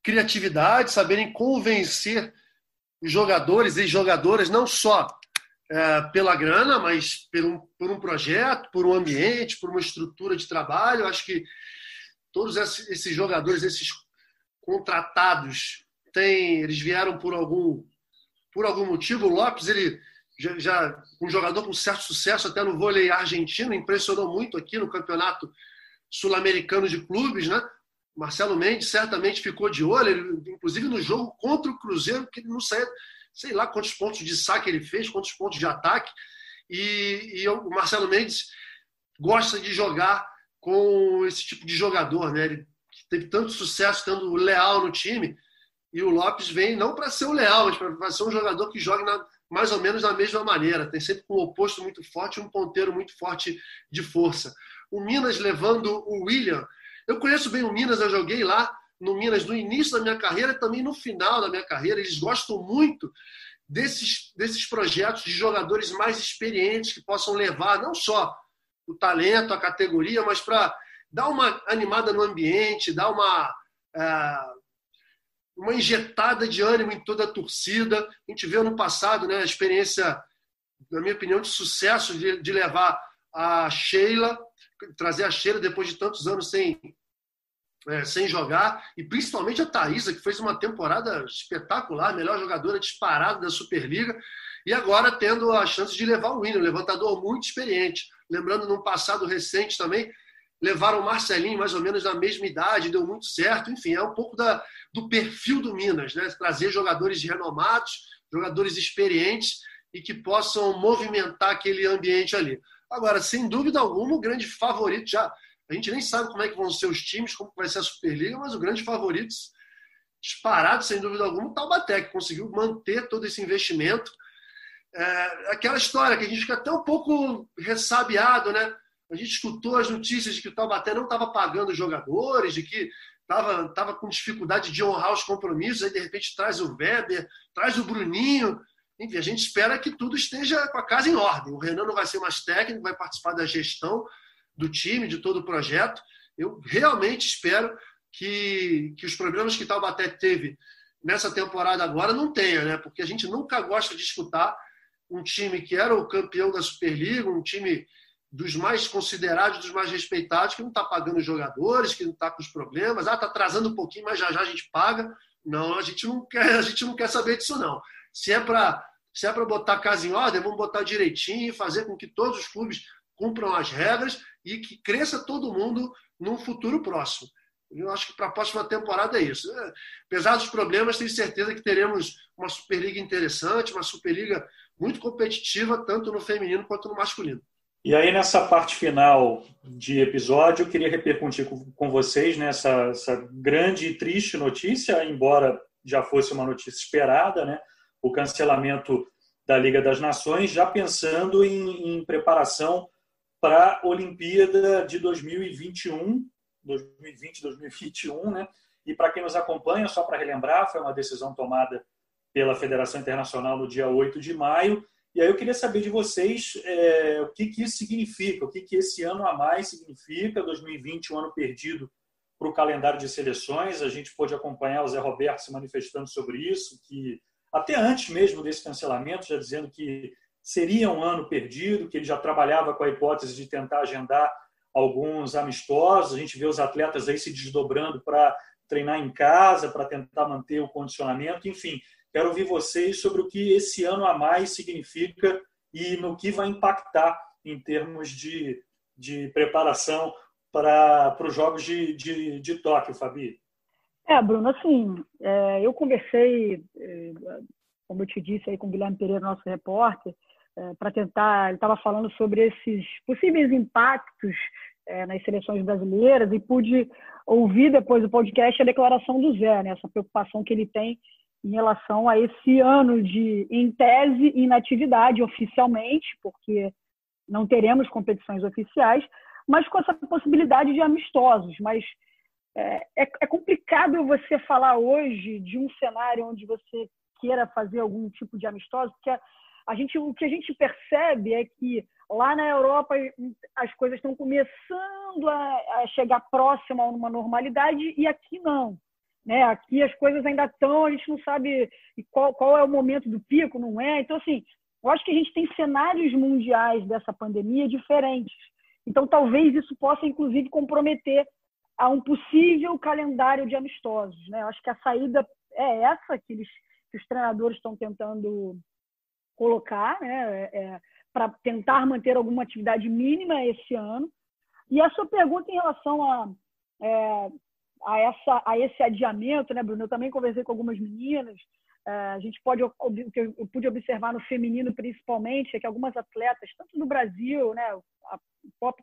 criatividade, saberem convencer os jogadores e jogadoras, não só é, pela grana, mas por um, por um projeto, por um ambiente, por uma estrutura de trabalho. Eu acho que todos esses jogadores, esses contratados, têm, eles vieram por algum, por algum motivo. O Lopes, ele já, já um jogador com certo sucesso até no vôlei argentino, impressionou muito aqui no campeonato sul-americano de clubes, né? Marcelo Mendes certamente ficou de olho, ele, inclusive no jogo contra o Cruzeiro, que ele não saía sei lá quantos pontos de saque ele fez, quantos pontos de ataque. E, e o Marcelo Mendes gosta de jogar com esse tipo de jogador, né? Ele teve tanto sucesso estando leal no time. E o Lopes vem não para ser o leal, mas para ser um jogador que joga na, mais ou menos da mesma maneira. Tem sempre um oposto muito forte um ponteiro muito forte de força. O Minas levando o William. Eu conheço bem o Minas, eu joguei lá no Minas no início da minha carreira e também no final da minha carreira. Eles gostam muito desses, desses projetos de jogadores mais experientes que possam levar não só o talento, a categoria, mas para dar uma animada no ambiente, dar uma, é, uma injetada de ânimo em toda a torcida. A gente viu no passado né, a experiência, na minha opinião, de sucesso de, de levar a Sheila, trazer a Sheila depois de tantos anos sem é, sem jogar, e principalmente a Thaisa, que fez uma temporada espetacular, melhor jogadora disparada da Superliga, e agora tendo a chance de levar o William, levantador muito experiente. Lembrando, num passado recente também, levaram o Marcelinho mais ou menos na mesma idade, deu muito certo. Enfim, é um pouco da, do perfil do Minas, né? trazer jogadores renomados, jogadores experientes e que possam movimentar aquele ambiente ali. Agora, sem dúvida alguma, o grande favorito já a gente nem sabe como é que vão ser os times, como vai ser a Superliga, mas o grande favorito, disparado, sem dúvida alguma, o Taubaté, que conseguiu manter todo esse investimento. É, aquela história que a gente fica até um pouco ressabiado, né? A gente escutou as notícias de que o Taubaté não estava pagando os jogadores, de que estava tava com dificuldade de honrar os compromissos, aí de repente traz o Weber, traz o Bruninho. Enfim, a gente espera que tudo esteja com a casa em ordem. O Renan não vai ser mais técnico, vai participar da gestão, do time, de todo o projeto. Eu realmente espero que, que os problemas que Taubaté teve nessa temporada agora não tenha, né? Porque a gente nunca gosta de escutar um time que era o campeão da Superliga, um time dos mais considerados, dos mais respeitados, que não está pagando os jogadores, que não está com os problemas, ah, está atrasando um pouquinho, mas já já a gente paga. Não, a gente não quer, a gente não quer saber disso não. Se é para se é para botar a casa em ordem, vamos botar direitinho e fazer com que todos os clubes cumpram as regras e que cresça todo mundo num futuro próximo. Eu acho que para a próxima temporada é isso. É, apesar dos problemas, tenho certeza que teremos uma Superliga interessante, uma Superliga muito competitiva, tanto no feminino quanto no masculino. E aí, nessa parte final de episódio, eu queria repercutir com vocês nessa essa grande e triste notícia, embora já fosse uma notícia esperada, né? o cancelamento da Liga das Nações, já pensando em, em preparação para a Olimpíada de 2021, 2020, 2021, né? E para quem nos acompanha, só para relembrar, foi uma decisão tomada pela Federação Internacional no dia 8 de maio. E aí eu queria saber de vocês é, o que, que isso significa, o que, que esse ano a mais significa, 2020, um ano perdido para o calendário de seleções. A gente pôde acompanhar o Zé Roberto se manifestando sobre isso, que até antes mesmo desse cancelamento, já dizendo que seria um ano perdido, que ele já trabalhava com a hipótese de tentar agendar alguns amistosos. A gente vê os atletas aí se desdobrando para treinar em casa, para tentar manter o condicionamento. Enfim, quero ouvir vocês sobre o que esse ano a mais significa e no que vai impactar em termos de, de preparação para, para os Jogos de, de, de Tóquio, Fabi. É, Bruno, assim, é, eu conversei, é, como eu te disse aí com o Guilherme Pereira, nosso repórter, é, para tentar, ele estava falando sobre esses possíveis impactos é, nas seleções brasileiras e pude ouvir depois do podcast a declaração do Zé, né, essa preocupação que ele tem em relação a esse ano de, em tese, inatividade oficialmente, porque não teremos competições oficiais, mas com essa possibilidade de amistosos. Mas é, é, é complicado você falar hoje de um cenário onde você queira fazer algum tipo de amistoso, porque a, a gente, o que a gente percebe é que lá na Europa as coisas estão começando a, a chegar próximo a uma normalidade e aqui não. Né? Aqui as coisas ainda estão, a gente não sabe qual, qual é o momento do pico, não é? Então, assim, eu acho que a gente tem cenários mundiais dessa pandemia diferentes. Então, talvez isso possa, inclusive, comprometer a um possível calendário de amistosos. Né? Eu acho que a saída é essa que, eles, que os treinadores estão tentando colocar, né? É, é para tentar manter alguma atividade mínima esse ano. E a sua pergunta em relação a, é, a, essa, a esse adiamento, né, Bruno? Eu também conversei com algumas meninas. É, a gente pode, o que eu pude observar no feminino principalmente, é que algumas atletas, tanto no Brasil, né, a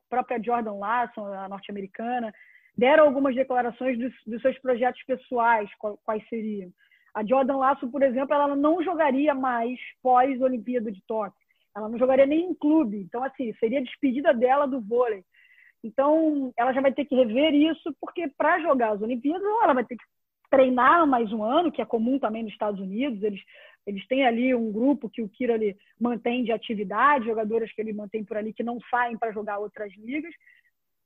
própria Jordan Larson, a norte-americana, deram algumas declarações dos, dos, seus projetos pessoais, quais seriam. A Jordan Lasso, por exemplo, ela não jogaria mais pós-Olimpíada de Tóquio. Ela não jogaria nem em clube. Então, assim, seria despedida dela do vôlei. Então, ela já vai ter que rever isso, porque para jogar as Olimpíadas, ela vai ter que treinar mais um ano, que é comum também nos Estados Unidos. Eles, eles têm ali um grupo que o Kira ali mantém de atividade, jogadoras que ele mantém por ali que não saem para jogar outras ligas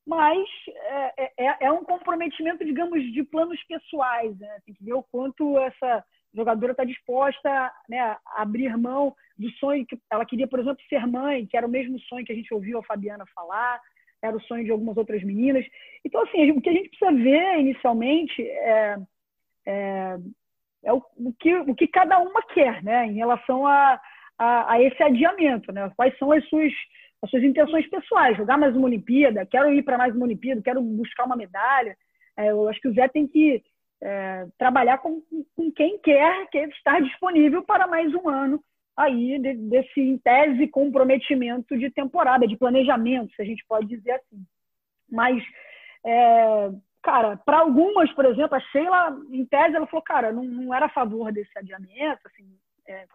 mas é, é, é, é, um comprometimento, digamos, de planos pessoais. Né? Tem que ver o quanto essa jogadora está disposta né, a abrir mão do sonho que ela queria, por exemplo, ser mãe, que era o mesmo sonho que a gente ouviu a Fabiana falar, era o sonho de algumas outras meninas. Então, assim, o que a gente precisa ver inicialmente é, é, é o, o, que, o que cada uma quer, né, em relação a, a, a esse adiamento, né? Quais são as suas as suas intenções pessoais, jogar mais uma Olimpíada, quero ir para mais uma Olimpíada, quero buscar uma medalha. É, eu acho que o Zé tem que é, trabalhar com, com, quem quer, quer estar disponível para mais um ano aí de, desse, em tese, comprometimento de temporada, de planejamento, se a gente pode dizer assim. Mas, é, cara, para algumas, por exemplo, a Sheila, em tese, ela falou, cara, não, não era a favor desse adiamento, assim, é,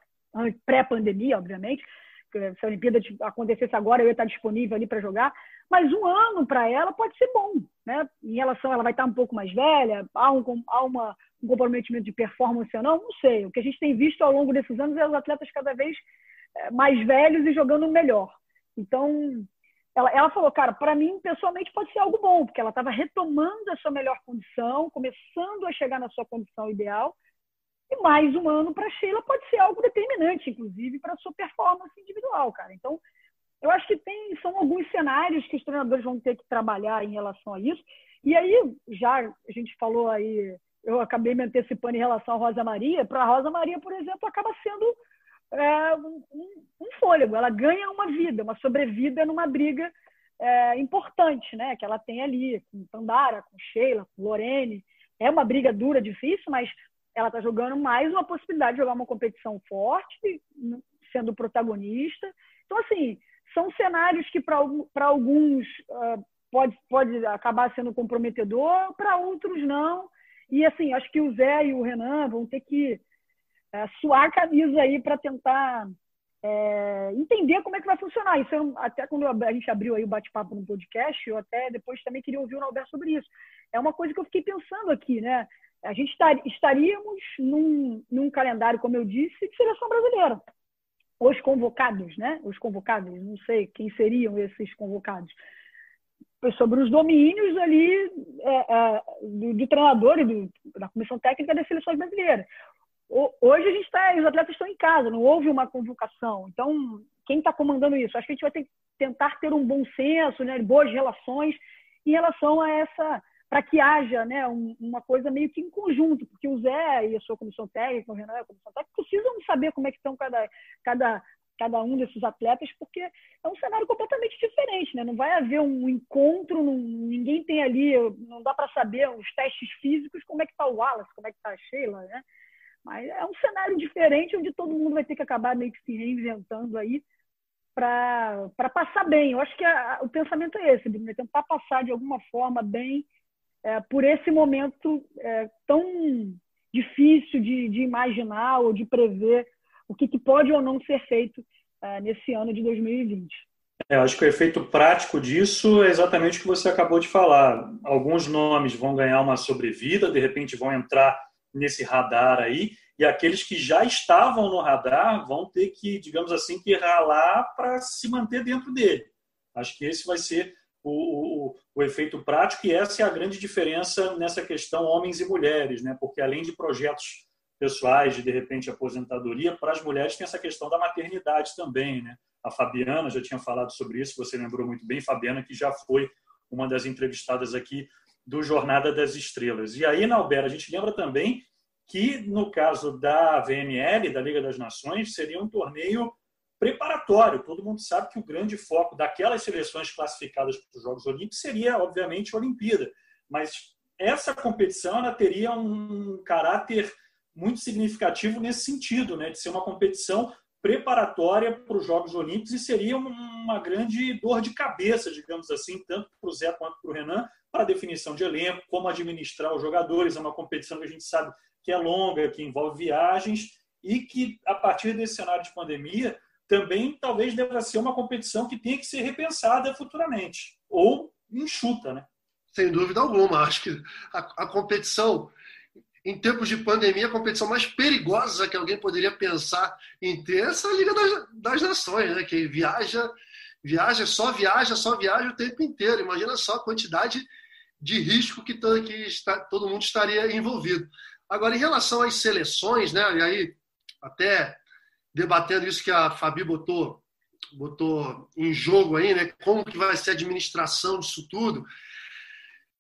pré-pandemia, obviamente, se a Olimpíada acontecesse agora, eu ia estar disponível ali para jogar. Mas um ano para ela pode ser bom, né? Em relação, ela vai estar um pouco mais velha, há um, há uma, um comprometimento de performance ou não, não sei. O que a gente tem visto ao longo desses anos é os atletas cada vez eh, mais velhos e jogando melhor. Então, ela, ela falou, cara, para mim, pessoalmente, pode ser algo bom, porque ela estava retomando a sua melhor condição, começando a chegar na sua condição ideal, e mais um ano para Sheila pode ser algo determinante, inclusive, para a sua performance individual, cara. Então, eu acho que tem, são alguns cenários que os treinadores vão ter que trabalhar em relação a isso. E aí, já a gente falou aí, eu acabei me antecipando em relação à Rosa Maria. Para a Rosa Maria, por exemplo, acaba sendo é, um, um, fôlego. Ela ganha uma vida, uma sobrevida numa briga é, importante, né? Que ela tem ali com Tandara, com Sheila, com Lorene. É uma briga dura, difícil, mas ela está jogando mais uma possibilidade de jogar uma competição forte, sendo protagonista. Então, assim, são cenários que para alguns uh, pode, pode acabar sendo comprometedor, para outros não. E, assim, acho que o Zé e o Renan vão ter que uh, suar a camisa aí para tentar é, entender como é que vai funcionar. Isso eu, até quando a gente abriu aí o bate-papo no podcast, eu até depois também queria ouvir o Alberto sobre isso. É uma coisa que eu fiquei pensando aqui, né? A gente estaríamos num, num calendário, como eu disse, de seleção brasileira. Os convocados, né? Os convocados, não sei quem seriam esses convocados. Sobre os domínios ali é, é, do, do, treinador e do, da comissão técnica das seleções brasileiras. Hoje a gente está, os atletas estão em casa, não houve uma convocação. Então, quem está comandando isso? Acho que a gente vai ter tentar ter um bom senso, né, boas relações em relação a essa, para que haja né, um, uma coisa meio que em conjunto, porque o Zé e a sua comissão técnica, o Renan e a comissão técnica, precisam saber como é que estão cada, cada, cada um desses atletas, porque é um cenário completamente diferente, né? Não vai haver um encontro, não, ninguém tem ali, não dá para saber os testes físicos, como é que está o Wallace, como é que está a Sheila, né? Mas é um cenário diferente onde todo mundo vai ter que acabar meio que se reinventando aí para passar bem. Eu acho que a, o pensamento é esse, Bruno, é tentar passar de alguma forma bem é, por esse momento é, tão difícil de, de, imaginar ou de prever o que, que pode ou não ser feito é, nesse ano de 2020. É, acho que o efeito prático disso é exatamente o que você acabou de falar. Alguns nomes vão ganhar uma sobrevida, de repente vão entrar nesse radar aí, e aqueles que já estavam no radar vão ter que, digamos assim, que ralar para se manter dentro dele. Acho que esse vai ser o, o, o, efeito prático, e essa é a grande diferença nessa questão homens e mulheres, né? porque além de projetos pessoais, de de repente aposentadoria, para as mulheres tem essa questão da maternidade também. Né? A Fabiana já tinha falado sobre isso, você lembrou muito bem, Fabiana, que já foi uma das entrevistadas aqui do Jornada das Estrelas. E aí, Nalbera, a gente lembra também que, no caso da VNL, da Liga das Nações, seria um torneio preparatório. Todo mundo sabe que o grande foco daquelas seleções classificadas para os Jogos Olímpicos seria, obviamente, a Olimpíada. Mas essa competição ela teria um caráter muito significativo nesse sentido, né, de ser uma competição preparatória para os Jogos Olímpicos e seria uma grande dor de cabeça, digamos assim, tanto para o Zé quanto para o Renan, para a definição de elenco, como administrar os jogadores. É uma competição que a gente sabe que é longa, que envolve viagens e que, a partir desse cenário de pandemia, também talvez deva ser uma competição que tenha que ser repensada futuramente, ou enxuta, né? Sem dúvida alguma. Acho que a, a competição em tempos de pandemia, a competição mais perigosa que alguém poderia pensar em ter é essa Liga das, das Nações, né? que viaja, viaja, só viaja, só viaja o tempo inteiro. Imagina só a quantidade de risco que, que está, todo mundo estaria envolvido. Agora, em relação às seleções, né? e aí até debatendo isso que a Fabi botou, botou em jogo aí, né? como que vai ser a administração disso tudo,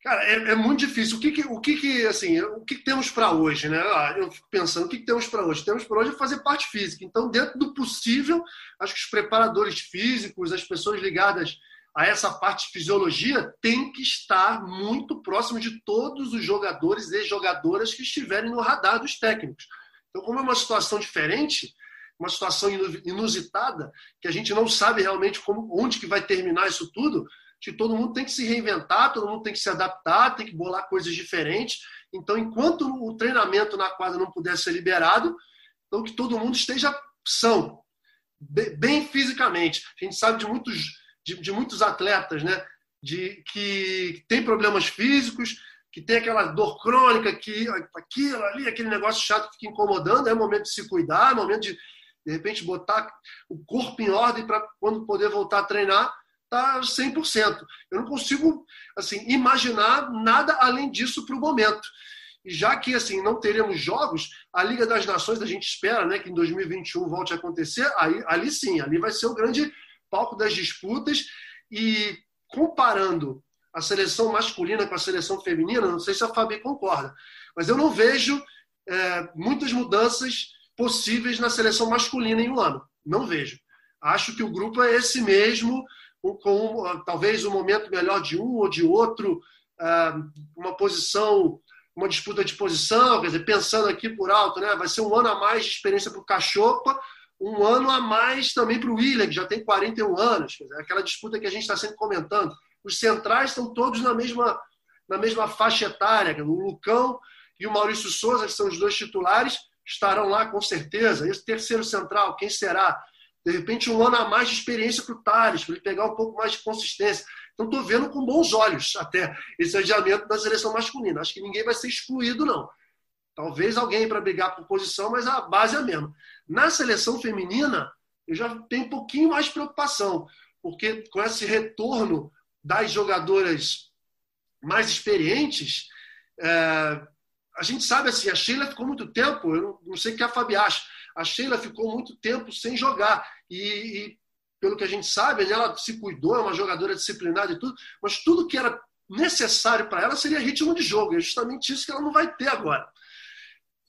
Cara, é, é, muito difícil. O que, que o que, que, assim, o que, que temos para hoje, né? Ah, eu fico pensando, o que, que temos para hoje? Temos para hoje fazer parte física. Então, dentro do possível, acho que os preparadores físicos, as pessoas ligadas a essa parte de fisiologia, têm que estar muito próximo de todos os jogadores e jogadoras que estiverem no radar dos técnicos. Então, como é uma situação diferente, uma situação inusitada, que a gente não sabe realmente como, onde que vai terminar isso tudo, que todo mundo tem que se reinventar, todo mundo tem que se adaptar, tem que bolar coisas diferentes. Então, enquanto o treinamento na quadra não puder ser liberado, então que todo mundo esteja são, bem fisicamente. A gente sabe de muitos, de, de muitos atletas, né, de que tem problemas físicos, que tem aquela dor crônica, que aquilo ali, aquele negócio chato que fica incomodando, é momento de se cuidar, é momento de de repente botar o corpo em ordem para quando poder voltar a treinar está 100%. Eu não consigo assim imaginar nada além disso para o momento. E já que assim não teremos jogos, a Liga das Nações a gente espera, né, que em 2021 volte a acontecer. Aí, ali sim, ali vai ser o grande palco das disputas e comparando a seleção masculina com a seleção feminina, não sei se a Fabi concorda, mas eu não vejo é, muitas mudanças possíveis na seleção masculina em um ano. Não vejo. Acho que o grupo é esse mesmo, com ah, talvez um momento melhor de um ou de outro, ah, uma posição, uma disputa de posição, quer dizer, pensando aqui por alto, né? vai ser um ano a mais de experiência para o Cachopa, um ano a mais também para o William, que já tem 41 anos, dizer, aquela disputa que a gente está sempre comentando. Os centrais estão todos na mesma, na mesma faixa etária, o Lucão e o Maurício Souza, que são os dois titulares, estarão lá com certeza. Esse terceiro central, quem será? De repente, um ano a mais de experiência para o Thales, para ele pegar um pouco mais de consistência. Então, estou vendo com bons olhos até esse adiamento da seleção masculina. Acho que ninguém vai ser excluído, não. Talvez alguém para brigar por posição, mas a base é a mesma. Na seleção feminina, eu já tenho um pouquinho mais de preocupação, porque com esse retorno das jogadoras mais experientes, é, a gente sabe assim, a Sheila ficou muito tempo, eu não, sei o que a Fabi acha, a Sheila ficou muito tempo sem jogar. E, e pelo que a gente sabe, ela se cuidou, é uma jogadora disciplinada e tudo, mas tudo que era necessário para ela seria ritmo de jogo. É justamente isso que ela não vai ter agora.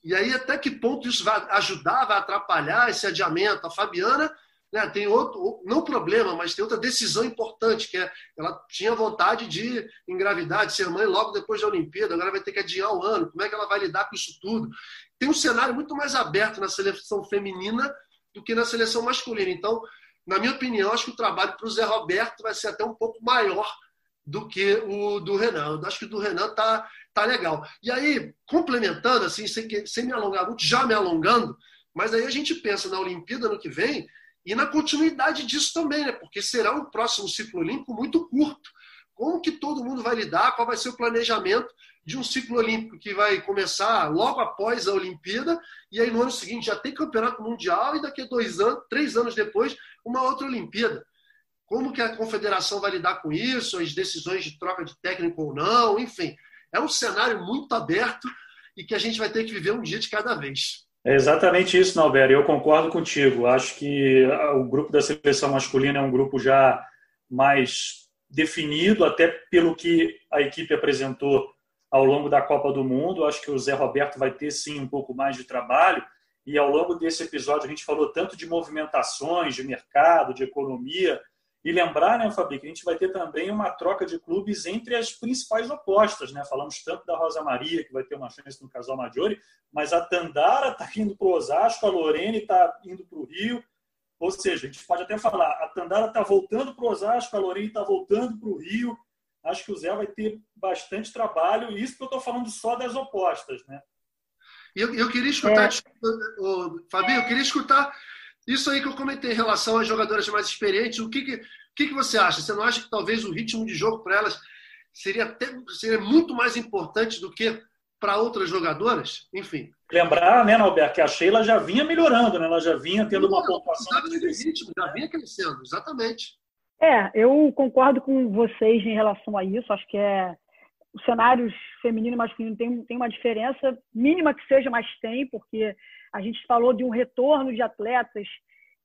E aí, até que ponto isso vai ajudar, vai atrapalhar esse adiamento? A Fabiana né, tem outro, não problema, mas tem outra decisão importante, que é ela tinha vontade de engravidar, de ser mãe logo depois da Olimpíada, agora vai ter que adiar o ano. Como é que ela vai lidar com isso tudo? Tem um cenário muito mais aberto na seleção feminina do que na seleção masculina. Então, na minha opinião, acho que o trabalho para o Zé Roberto vai ser até um pouco maior do que o do Renan. Eu acho que o do Renan tá, tá legal. E aí, complementando, assim, sem, sem me alongar muito, já me alongando, mas aí a gente pensa na Olimpíada no que vem e na continuidade disso também, né? Porque será um próximo ciclo olímpico muito curto. Como que todo mundo vai lidar? Qual vai ser o planejamento de um ciclo olímpico que vai começar logo após a Olimpíada e aí no ano seguinte já tem campeonato mundial e daqui a dois anos, três anos depois, uma outra Olimpíada. Como que a confederação vai lidar com isso, as decisões de troca de técnico ou não, enfim. É um cenário muito aberto e que a gente vai ter que viver um dia de cada vez. É exatamente isso, Nalber. Eu concordo contigo. Acho que o grupo da seleção masculina é um grupo já mais definido, até pelo que a equipe apresentou ao longo da Copa do Mundo. Acho que o Zé Roberto vai ter sim um pouco mais de trabalho. E ao longo desse episódio a gente falou tanto de movimentações, de mercado, de economia, e lembrar, né, Fabi, que a gente vai ter também uma troca de clubes entre as principais opostas. Né? Falamos tanto da Rosa Maria, que vai ter uma chance no Casal Maggiore, mas a Tandara está indo para o Osasco, a Lorene está indo para o Rio. Ou seja, a gente pode até falar, a Tandara está voltando para o Osasco, a Lorene está voltando para o Rio. Acho que o Zé vai ter bastante trabalho, e isso que eu estou falando só das opostas. Né? Eu, eu queria escutar, é. Fabi, eu queria escutar isso aí que eu comentei em relação às jogadoras mais experientes, o que, que, o que, que você acha? Você não acha que talvez o ritmo de jogo para elas seria, até, seria muito mais importante do que para outras jogadoras? Enfim. Lembrar, né, Alberto, que a Sheila já vinha melhorando, né? ela já vinha tendo uma pontuação. Ritmo, já vinha crescendo, exatamente. É, eu concordo com vocês em relação a isso. Acho que é os cenários feminino e masculino tem, tem uma diferença mínima que seja, mas tem, porque a gente falou de um retorno de atletas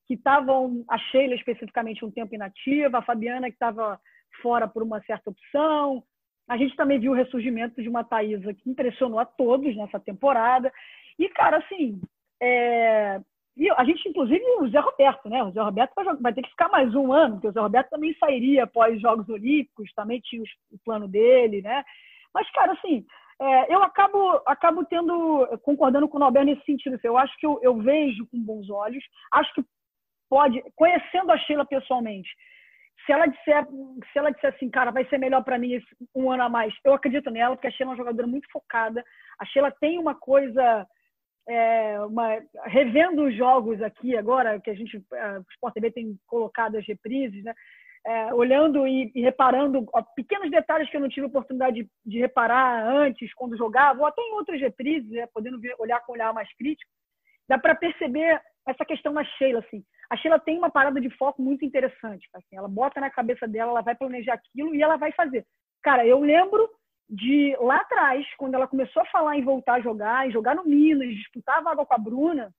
que estavam, a Sheila especificamente, um tempo inativa, a Fabiana que estava fora por uma certa opção. A gente também viu o ressurgimento de uma Thaisa que impressionou a todos nessa temporada. E, cara, assim, é... e a gente, inclusive, o Zé Roberto, né? O Zé Roberto vai, ter que ficar mais um ano, porque o Zé Roberto também sairia após os Jogos Olímpicos, também tinha o plano dele, né? Mas, cara, assim, é, eu acabo, acabo tendo, concordando com o Nobel nesse sentido. Eu acho que eu, eu, vejo com bons olhos. Acho que pode, conhecendo a Sheila pessoalmente, se ela disser, se ela disser assim, cara, vai ser melhor para mim um ano a mais, eu acredito nela, porque a Sheila é uma jogadora muito focada. A Sheila tem uma coisa, é, uma, revendo os jogos aqui agora, que a gente, a, o Sport TV tem colocado as reprises, né? É, olhando e, e reparando ó, pequenos detalhes que eu não tive oportunidade de, de, reparar antes, quando jogava, ou até em outras reprises, né, podendo ver, olhar com um olhar mais crítico, dá para perceber essa questão da Sheila. Assim. A Sheila tem uma parada de foco muito interessante. Assim, ela bota na cabeça dela, ela vai planejar aquilo e ela vai fazer. Cara, eu lembro de lá atrás, quando ela começou a falar em voltar a jogar, em jogar no Minas, disputar a vaga com a Bruna,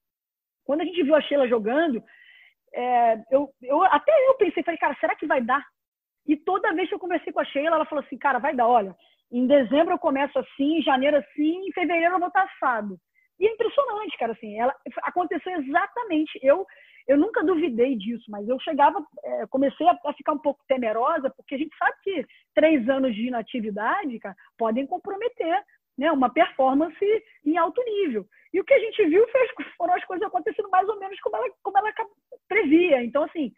quando a gente viu a Sheila jogando, é, eu, eu, até eu pensei, falei, cara, será que vai dar? E toda vez que eu conversei com a Sheila, ela falou assim, cara, vai dar, olha, em dezembro eu começo assim, em janeiro assim, em fevereiro eu vou estar assado. E é impressionante, cara, assim, ela, aconteceu exatamente, eu, eu nunca duvidei disso, mas eu chegava, é, comecei a, a, ficar um pouco temerosa, porque a gente sabe que três anos de inatividade, cara, podem comprometer né, uma performance em alto nível. E o que a gente viu fez, foram as coisas acontecendo mais ou menos como ela, como ela previa. Então, assim,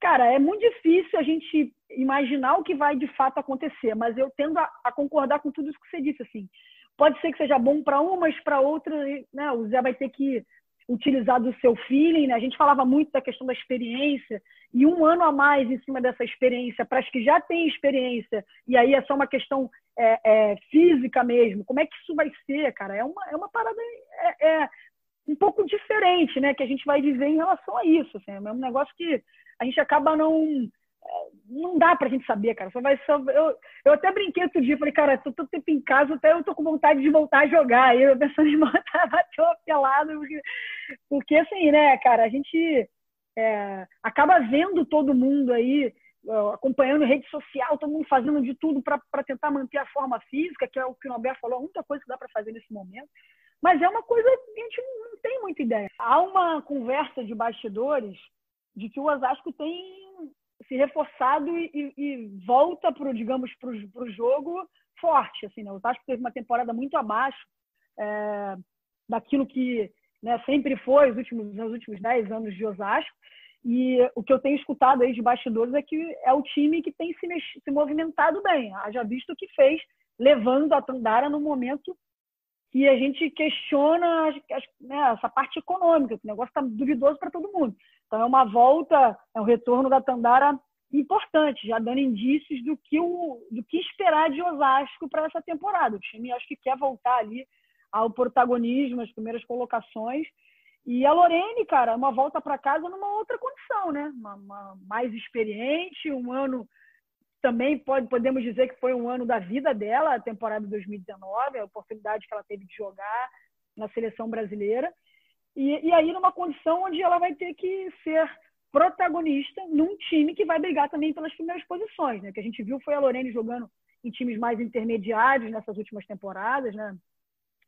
cara, é muito difícil a gente imaginar o que vai de fato acontecer, mas eu tendo a, a concordar com tudo isso que você disse. Assim, pode ser que seja bom para umas, para outras, né? O Zé vai ter que utilizar do seu feeling. Né? A gente falava muito da questão da experiência, e um ano a mais em cima dessa experiência, para as que já têm experiência, e aí é só uma questão é, é, física mesmo. Como é que isso vai ser, cara? É uma, é uma parada é, é, um pouco diferente, né? Que a gente vai viver em relação a isso. Assim, é um negócio que a gente acaba não não dá pra gente saber, cara. Só vai só, eu, eu até brinquei outro dia, falei, cara, tô todo tempo em casa, até eu tô com vontade de voltar a jogar. Aí eu pensando em [LAUGHS] botar, bater uma pelada, porque, porque assim, né, cara, a gente é, acaba vendo todo mundo aí, acompanhando rede social, todo mundo fazendo de tudo para tentar manter a forma física, que é o que o Norberto falou, a única coisa que dá para fazer nesse momento. Mas é uma coisa que a gente não tem muita ideia. Há uma conversa de bastidores de que o Osasco tem se reforçado e, e volta para digamos para o jogo forte assim né? o Vasco teve uma temporada muito abaixo é, daquilo que né, sempre foi os últimos nos últimos 10 anos de Osasco e o que eu tenho escutado aí de bastidores é que é o time que tem se, se movimentado bem já visto o que fez levando a Tandara no momento que a gente questiona né, essa parte econômica, que o negócio está duvidoso para todo mundo. Então é uma volta, é um retorno da Tandara importante, já dando indícios do que, o, do que esperar de Osasco para essa temporada. O time acho que quer voltar ali ao protagonismo, as primeiras colocações. E a Lorene, cara, uma volta para casa numa outra condição, né? Uma, uma, mais experiente, um ano também pode, podemos dizer que foi um ano da vida dela, a temporada de 2019, a oportunidade que ela teve de jogar na seleção brasileira. E, e aí numa condição onde ela vai ter que ser protagonista num time que vai brigar também pelas primeiras posições, né? Que a gente viu foi a Lorene jogando em times mais intermediários nessas últimas temporadas, né?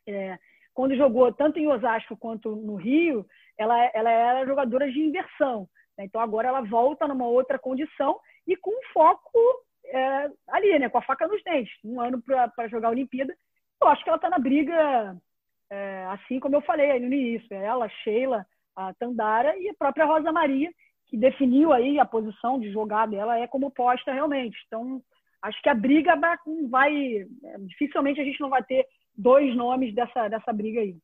É, quando jogou tanto em Osasco quanto no Rio, ela, ela era jogadora de inversão. Né? Então agora ela volta numa outra condição e com foco é, ali, né? Com a faca nos dentes. Um ano para jogar a Olimpíada. Eu acho que ela está na briga é, assim como eu falei aí no início, é ela, Sheila, a Tandara e a própria Rosa Maria, que definiu aí a posição de jogar dela é como posta realmente. Então, acho que a briga vai, vai dificilmente a gente não vai ter dois nomes dessa, dessa briga aí.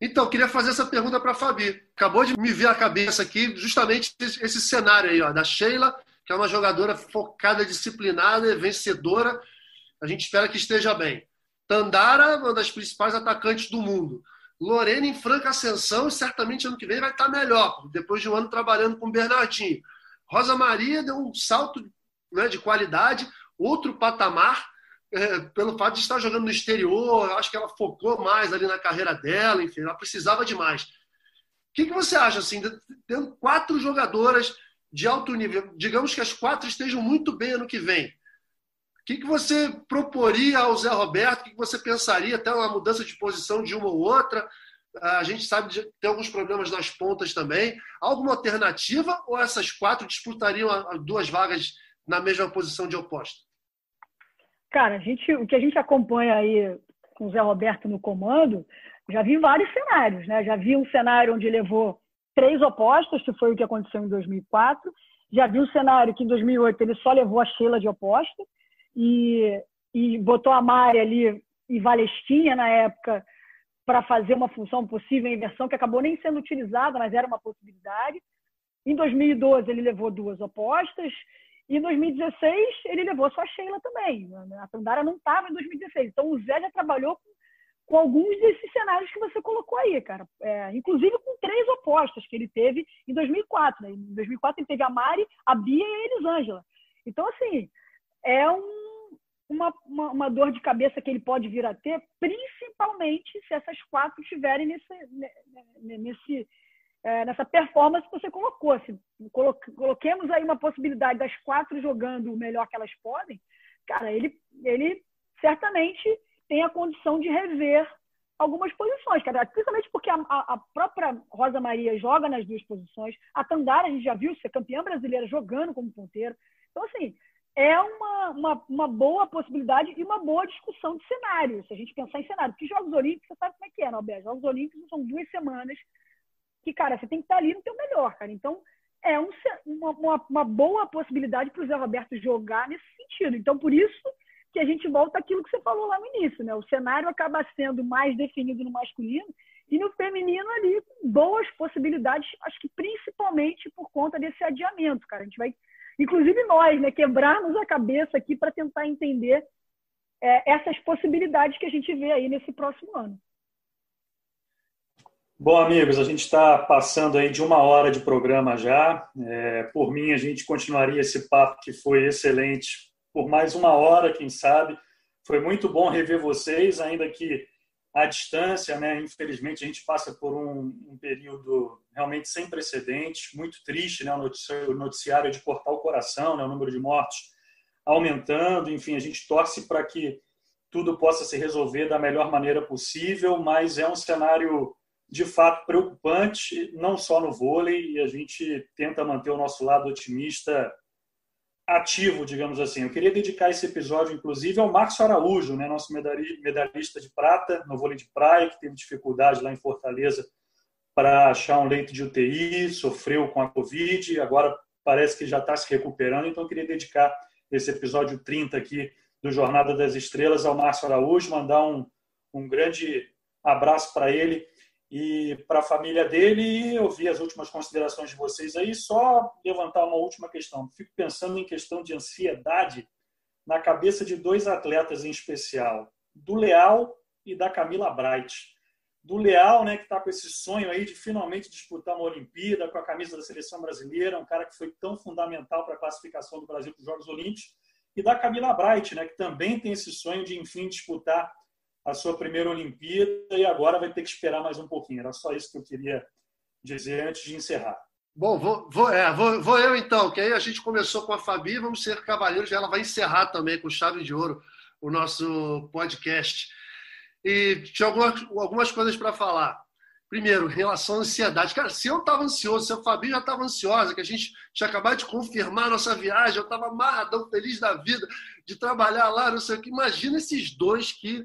Então, queria fazer essa pergunta para a Fabi. Acabou de me vir à cabeça aqui justamente esse cenário aí, ó, da Sheila, que é uma jogadora focada, disciplinada, vencedora. A gente espera que esteja bem. Tandara, uma das principais atacantes do mundo. Lorena em franca ascensão e certamente ano que vem vai estar melhor, depois de um ano trabalhando com o Bernardinho. Rosa Maria deu um salto né, de qualidade, outro patamar, é, pelo fato de estar jogando no exterior. Acho que ela focou mais ali na carreira dela, enfim, ela precisava de mais. O que, que você acha, assim, tendo quatro jogadoras de alto nível, digamos que as quatro estejam muito bem ano que vem, o que, que você proporia ao Zé Roberto? O que, que você pensaria até uma mudança de posição de uma ou outra? A gente sabe que tem alguns problemas nas pontas também. Alguma alternativa ou essas quatro disputariam duas vagas na mesma posição de oposto? Cara, a gente, o que a gente acompanha aí com o Zé Roberto no comando, já vi vários cenários, né? Já vi um cenário onde levou três opostos, que foi o que aconteceu em 2004. Já vi um cenário que em 2008 ele só levou a Sheila de oposta e, e botou a Mari ali e Valestinha na época para fazer uma função possível inversão que acabou nem sendo utilizada, mas era uma possibilidade. Em 2012 ele levou duas opostas e em 2016 ele levou só Sheila também. A Tandara não estava em 2016. Então o Zé já trabalhou com, com, alguns desses cenários que você colocou aí, cara. É, inclusive com três opostas que ele teve em 2004. Né? Em 2004 ele teve a Mari, a Bia e a Elisângela. Então, assim, é um, uma, uma, uma, dor de cabeça que ele pode vir a ter, principalmente se essas quatro estiverem nesse, nesse, é, nessa performance que você colocou. Se coloquemos aí uma possibilidade das quatro jogando o melhor que elas podem, cara, ele, ele certamente tem a condição de rever algumas posições, cara. Principalmente porque a, a, própria Rosa Maria joga nas duas posições. A Tandara, a gente já viu ser campeã brasileira jogando como ponteiro. Então, assim, é uma, uma, uma, boa possibilidade e uma boa discussão de cenário, se a gente pensar em cenário. Porque Jogos Olímpicos, você sabe como é que é, Norberto? Jogos Olímpicos são duas semanas que, cara, você tem que estar ali no teu melhor, cara. Então, é um, uma, uma, boa possibilidade para o Zé Roberto jogar nesse sentido. Então, por isso que a gente volta àquilo que você falou lá no início, né? O cenário acaba sendo mais definido no masculino e no feminino ali boas possibilidades, acho que principalmente por conta desse adiamento, cara. A gente vai, inclusive nós, né, quebrarmos a cabeça aqui para tentar entender é, essas possibilidades que a gente vê aí nesse próximo ano. Bom, amigos, a gente está passando aí de uma hora de programa já. É, por mim, a gente continuaria esse papo que foi excelente por mais uma hora, quem sabe. Foi muito bom rever vocês, ainda que à distância, né? Infelizmente, a gente passa por um, um período realmente sem precedentes, muito triste, né? O noticiário de cortar o coração, né? O número de mortos aumentando. Enfim, a gente torce para que tudo possa se resolver da melhor maneira possível, mas é um cenário de fato preocupante, não só no vôlei, e a gente tenta manter o nosso lado otimista ativo, digamos assim. Eu queria dedicar esse episódio, inclusive, ao Marcos Araújo, né, nosso medalhista de prata no vôlei de praia, que teve dificuldade lá em Fortaleza para achar um leito de UTI, sofreu com a Covid, agora parece que já está se recuperando, então eu queria dedicar esse episódio 30 aqui do Jornada das Estrelas ao Márcio Araújo, mandar um, um grande abraço para ele e para a família dele e ouvir as últimas considerações de vocês aí. Só levantar uma última questão. Fico pensando em questão de ansiedade na cabeça de dois atletas em especial, do Leal e da Camila Bright. Do Leal, né, que está com esse sonho aí de finalmente disputar uma Olimpíada com a camisa da seleção brasileira, um cara que foi tão fundamental para a classificação do Brasil para os Jogos Olímpicos, e da Camila Bright, né, que também tem esse sonho de, enfim, disputar a sua primeira Olimpíada e agora vai ter que esperar mais um pouquinho. Era só isso que eu queria dizer antes de encerrar. Bom, vou, vou, é, vou, vou eu então, que aí a gente começou com a Fabi, vamos ser cavaleiros, e ela vai encerrar também com chave de ouro o nosso podcast. E tinha algumas, algumas coisas para falar. Primeiro, em relação à ansiedade. Cara, se eu estava ansioso, se a Fabi já estava ansiosa, que a gente tinha acabado de confirmar a nossa viagem, eu estava amarradão, feliz da vida, de trabalhar lá, não sei o que. Imagina esses dois que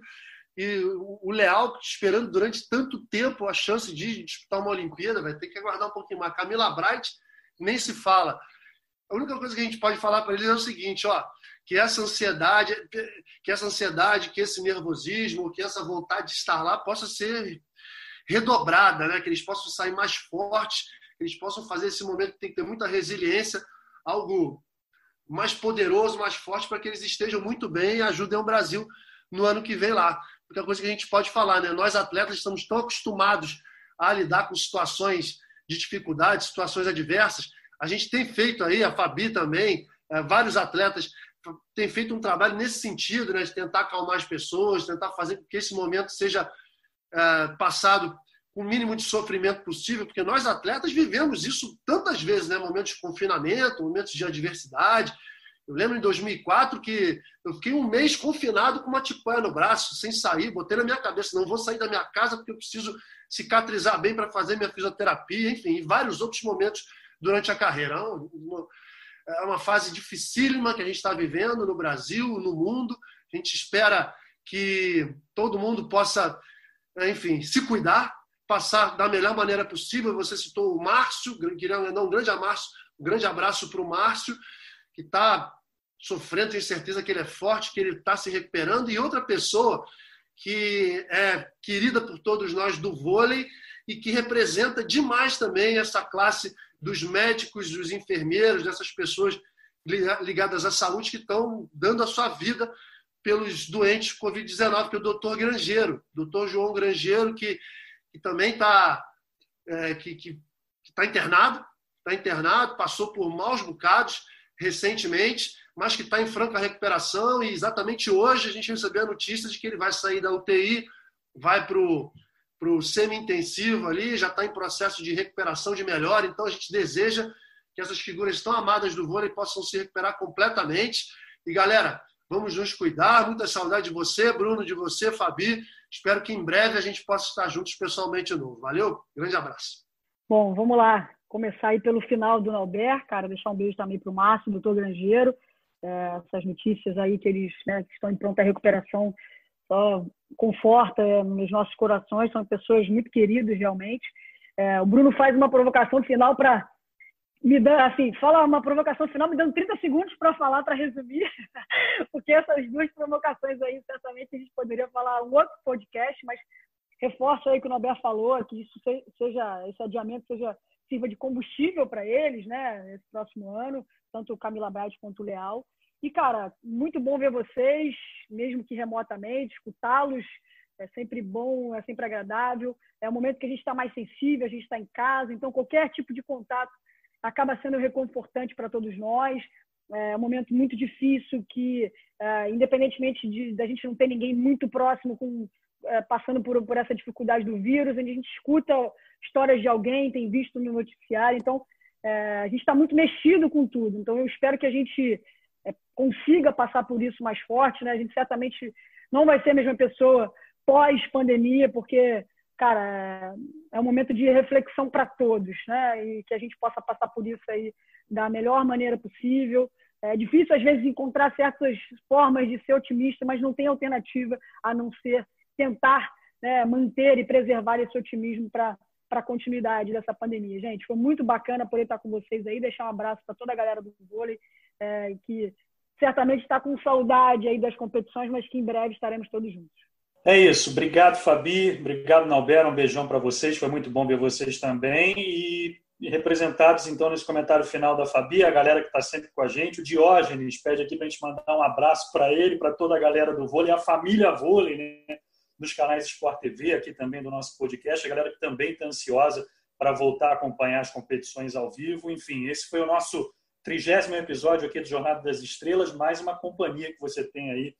e o Leal esperando durante tanto tempo a chance de disputar uma Olimpíada, vai ter que aguardar um pouquinho mais. Camila Bright nem se fala. A única coisa que a gente pode falar para eles é o seguinte, ó, que essa ansiedade, que essa ansiedade, que esse nervosismo, que essa vontade de estar lá possa ser redobrada, né? Que eles possam sair mais fortes, que eles possam fazer esse momento que tem que ter muita resiliência, algo mais poderoso, mais forte para que eles estejam muito bem e ajudem o Brasil no ano que vem lá porque é coisa que a gente pode falar, né? Nós atletas estamos tão acostumados a lidar com situações de dificuldade, situações adversas. A gente tem feito aí, a Fabi também, é, vários atletas têm feito um trabalho nesse sentido, né? De tentar acalmar as pessoas, tentar fazer com que esse momento seja é, passado com o mínimo de sofrimento possível, porque nós atletas vivemos isso tantas vezes, né? Momentos de confinamento, momentos de adversidade, eu lembro em 2004 que eu fiquei um mês confinado com uma tipóia no braço, sem sair, botei na minha cabeça, não vou sair da minha casa porque eu preciso cicatrizar bem para fazer minha fisioterapia, enfim, em vários outros momentos durante a carreira. É uma fase dificílima que a gente está vivendo no Brasil, no mundo. A gente espera que todo mundo possa, enfim, se cuidar, passar da melhor maneira possível. Você citou o Márcio, queria um grande abraço, um grande abraço para o Márcio que está sofrendo, tenho certeza que ele é forte, que ele está se recuperando, e outra pessoa que é querida por todos nós do vôlei e que representa demais também essa classe dos médicos, dos enfermeiros, dessas pessoas ligadas à saúde que estão dando a sua vida pelos doentes Covid-19, que é o doutor Grangeiro, doutor João Grangeiro, que, que também está é, que, que, que tá internado, está internado, passou por maus bocados, recentemente, mas que está em franca recuperação e exatamente hoje a gente recebeu a notícia de que ele vai sair da UTI, vai para o semi-intensivo ali, já está em processo de recuperação de melhora, então a gente deseja que essas figuras tão amadas do vôlei possam se recuperar completamente. E galera, vamos nos cuidar, muita saudade de você, Bruno, de você, Fabi. Espero que em breve a gente possa estar juntos pessoalmente de novo. Valeu? Grande abraço. Bom, vamos lá começar aí pelo final do Nauber, cara, deixar um beijo também para o Márcio, doutor Grangeiro, é, essas notícias aí que eles né, que estão em pronta recuperação só conforta é, nos nossos corações, são pessoas muito queridas realmente. É, o Bruno faz uma provocação final para me dá, assim, fala uma provocação final, me dando 30 segundos para falar, para resumir, [LAUGHS] porque essas duas provocações aí, certamente a gente poderia falar um outro podcast, mas reforço aí que o Norberto falou, que isso seja, esse adiamento seja sirva de combustível para eles, né, esse próximo ano, tanto o Camila Brade quanto o Leal. E, cara, muito bom ver vocês, mesmo que remotamente, escutá-los é sempre bom, é sempre agradável. É um momento que a gente está mais sensível, a gente está em casa, então qualquer tipo de contato acaba sendo reconfortante para todos nós. É um momento muito difícil que, é, independentemente de da gente não ter ninguém muito próximo com é, passando por, por essa dificuldade do vírus, a gente escuta histórias de alguém, tem visto no noticiário, então é, a gente está muito mexido com tudo. Então eu espero que a gente é, consiga passar por isso mais forte, né? A gente certamente não vai ser a mesma pessoa pós-pandemia, porque cara, é um momento de reflexão para todos, né? E que a gente possa passar por isso aí da melhor maneira possível. É difícil, às vezes, encontrar certas formas de ser otimista, mas não tem alternativa a não ser tentar né, manter e preservar esse otimismo para a continuidade dessa pandemia. Gente, foi muito bacana poder estar com vocês aí, deixar um abraço para toda a galera do vôlei, é, que certamente está com saudade aí das competições, mas que em breve estaremos todos juntos. É isso. Obrigado, Fabi. Obrigado, Nalbera. Um beijão para vocês. Foi muito bom ver vocês também. E representados, então, nesse comentário final da Fabi, a galera que está sempre com a gente. O Diógenes pede aqui para a gente mandar um abraço para ele, para toda a galera do vôlei, a família vôlei, né? Dos canais Sport TV, aqui também do nosso podcast. A galera que também está ansiosa para voltar a acompanhar as competições ao vivo. Enfim, esse foi o nosso trigésimo episódio aqui do Jornada das Estrelas, mais uma companhia que você tem aí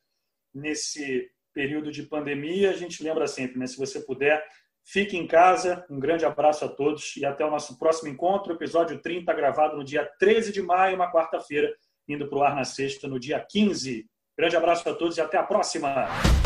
nesse período de pandemia, a gente lembra sempre, né? Se você puder, fique em casa. Um grande abraço a todos e até o nosso próximo encontro. Episódio 30, gravado no dia 13 de maio, uma quarta-feira, indo para o ar na sexta, no dia 15. Grande abraço a todos e até a próxima!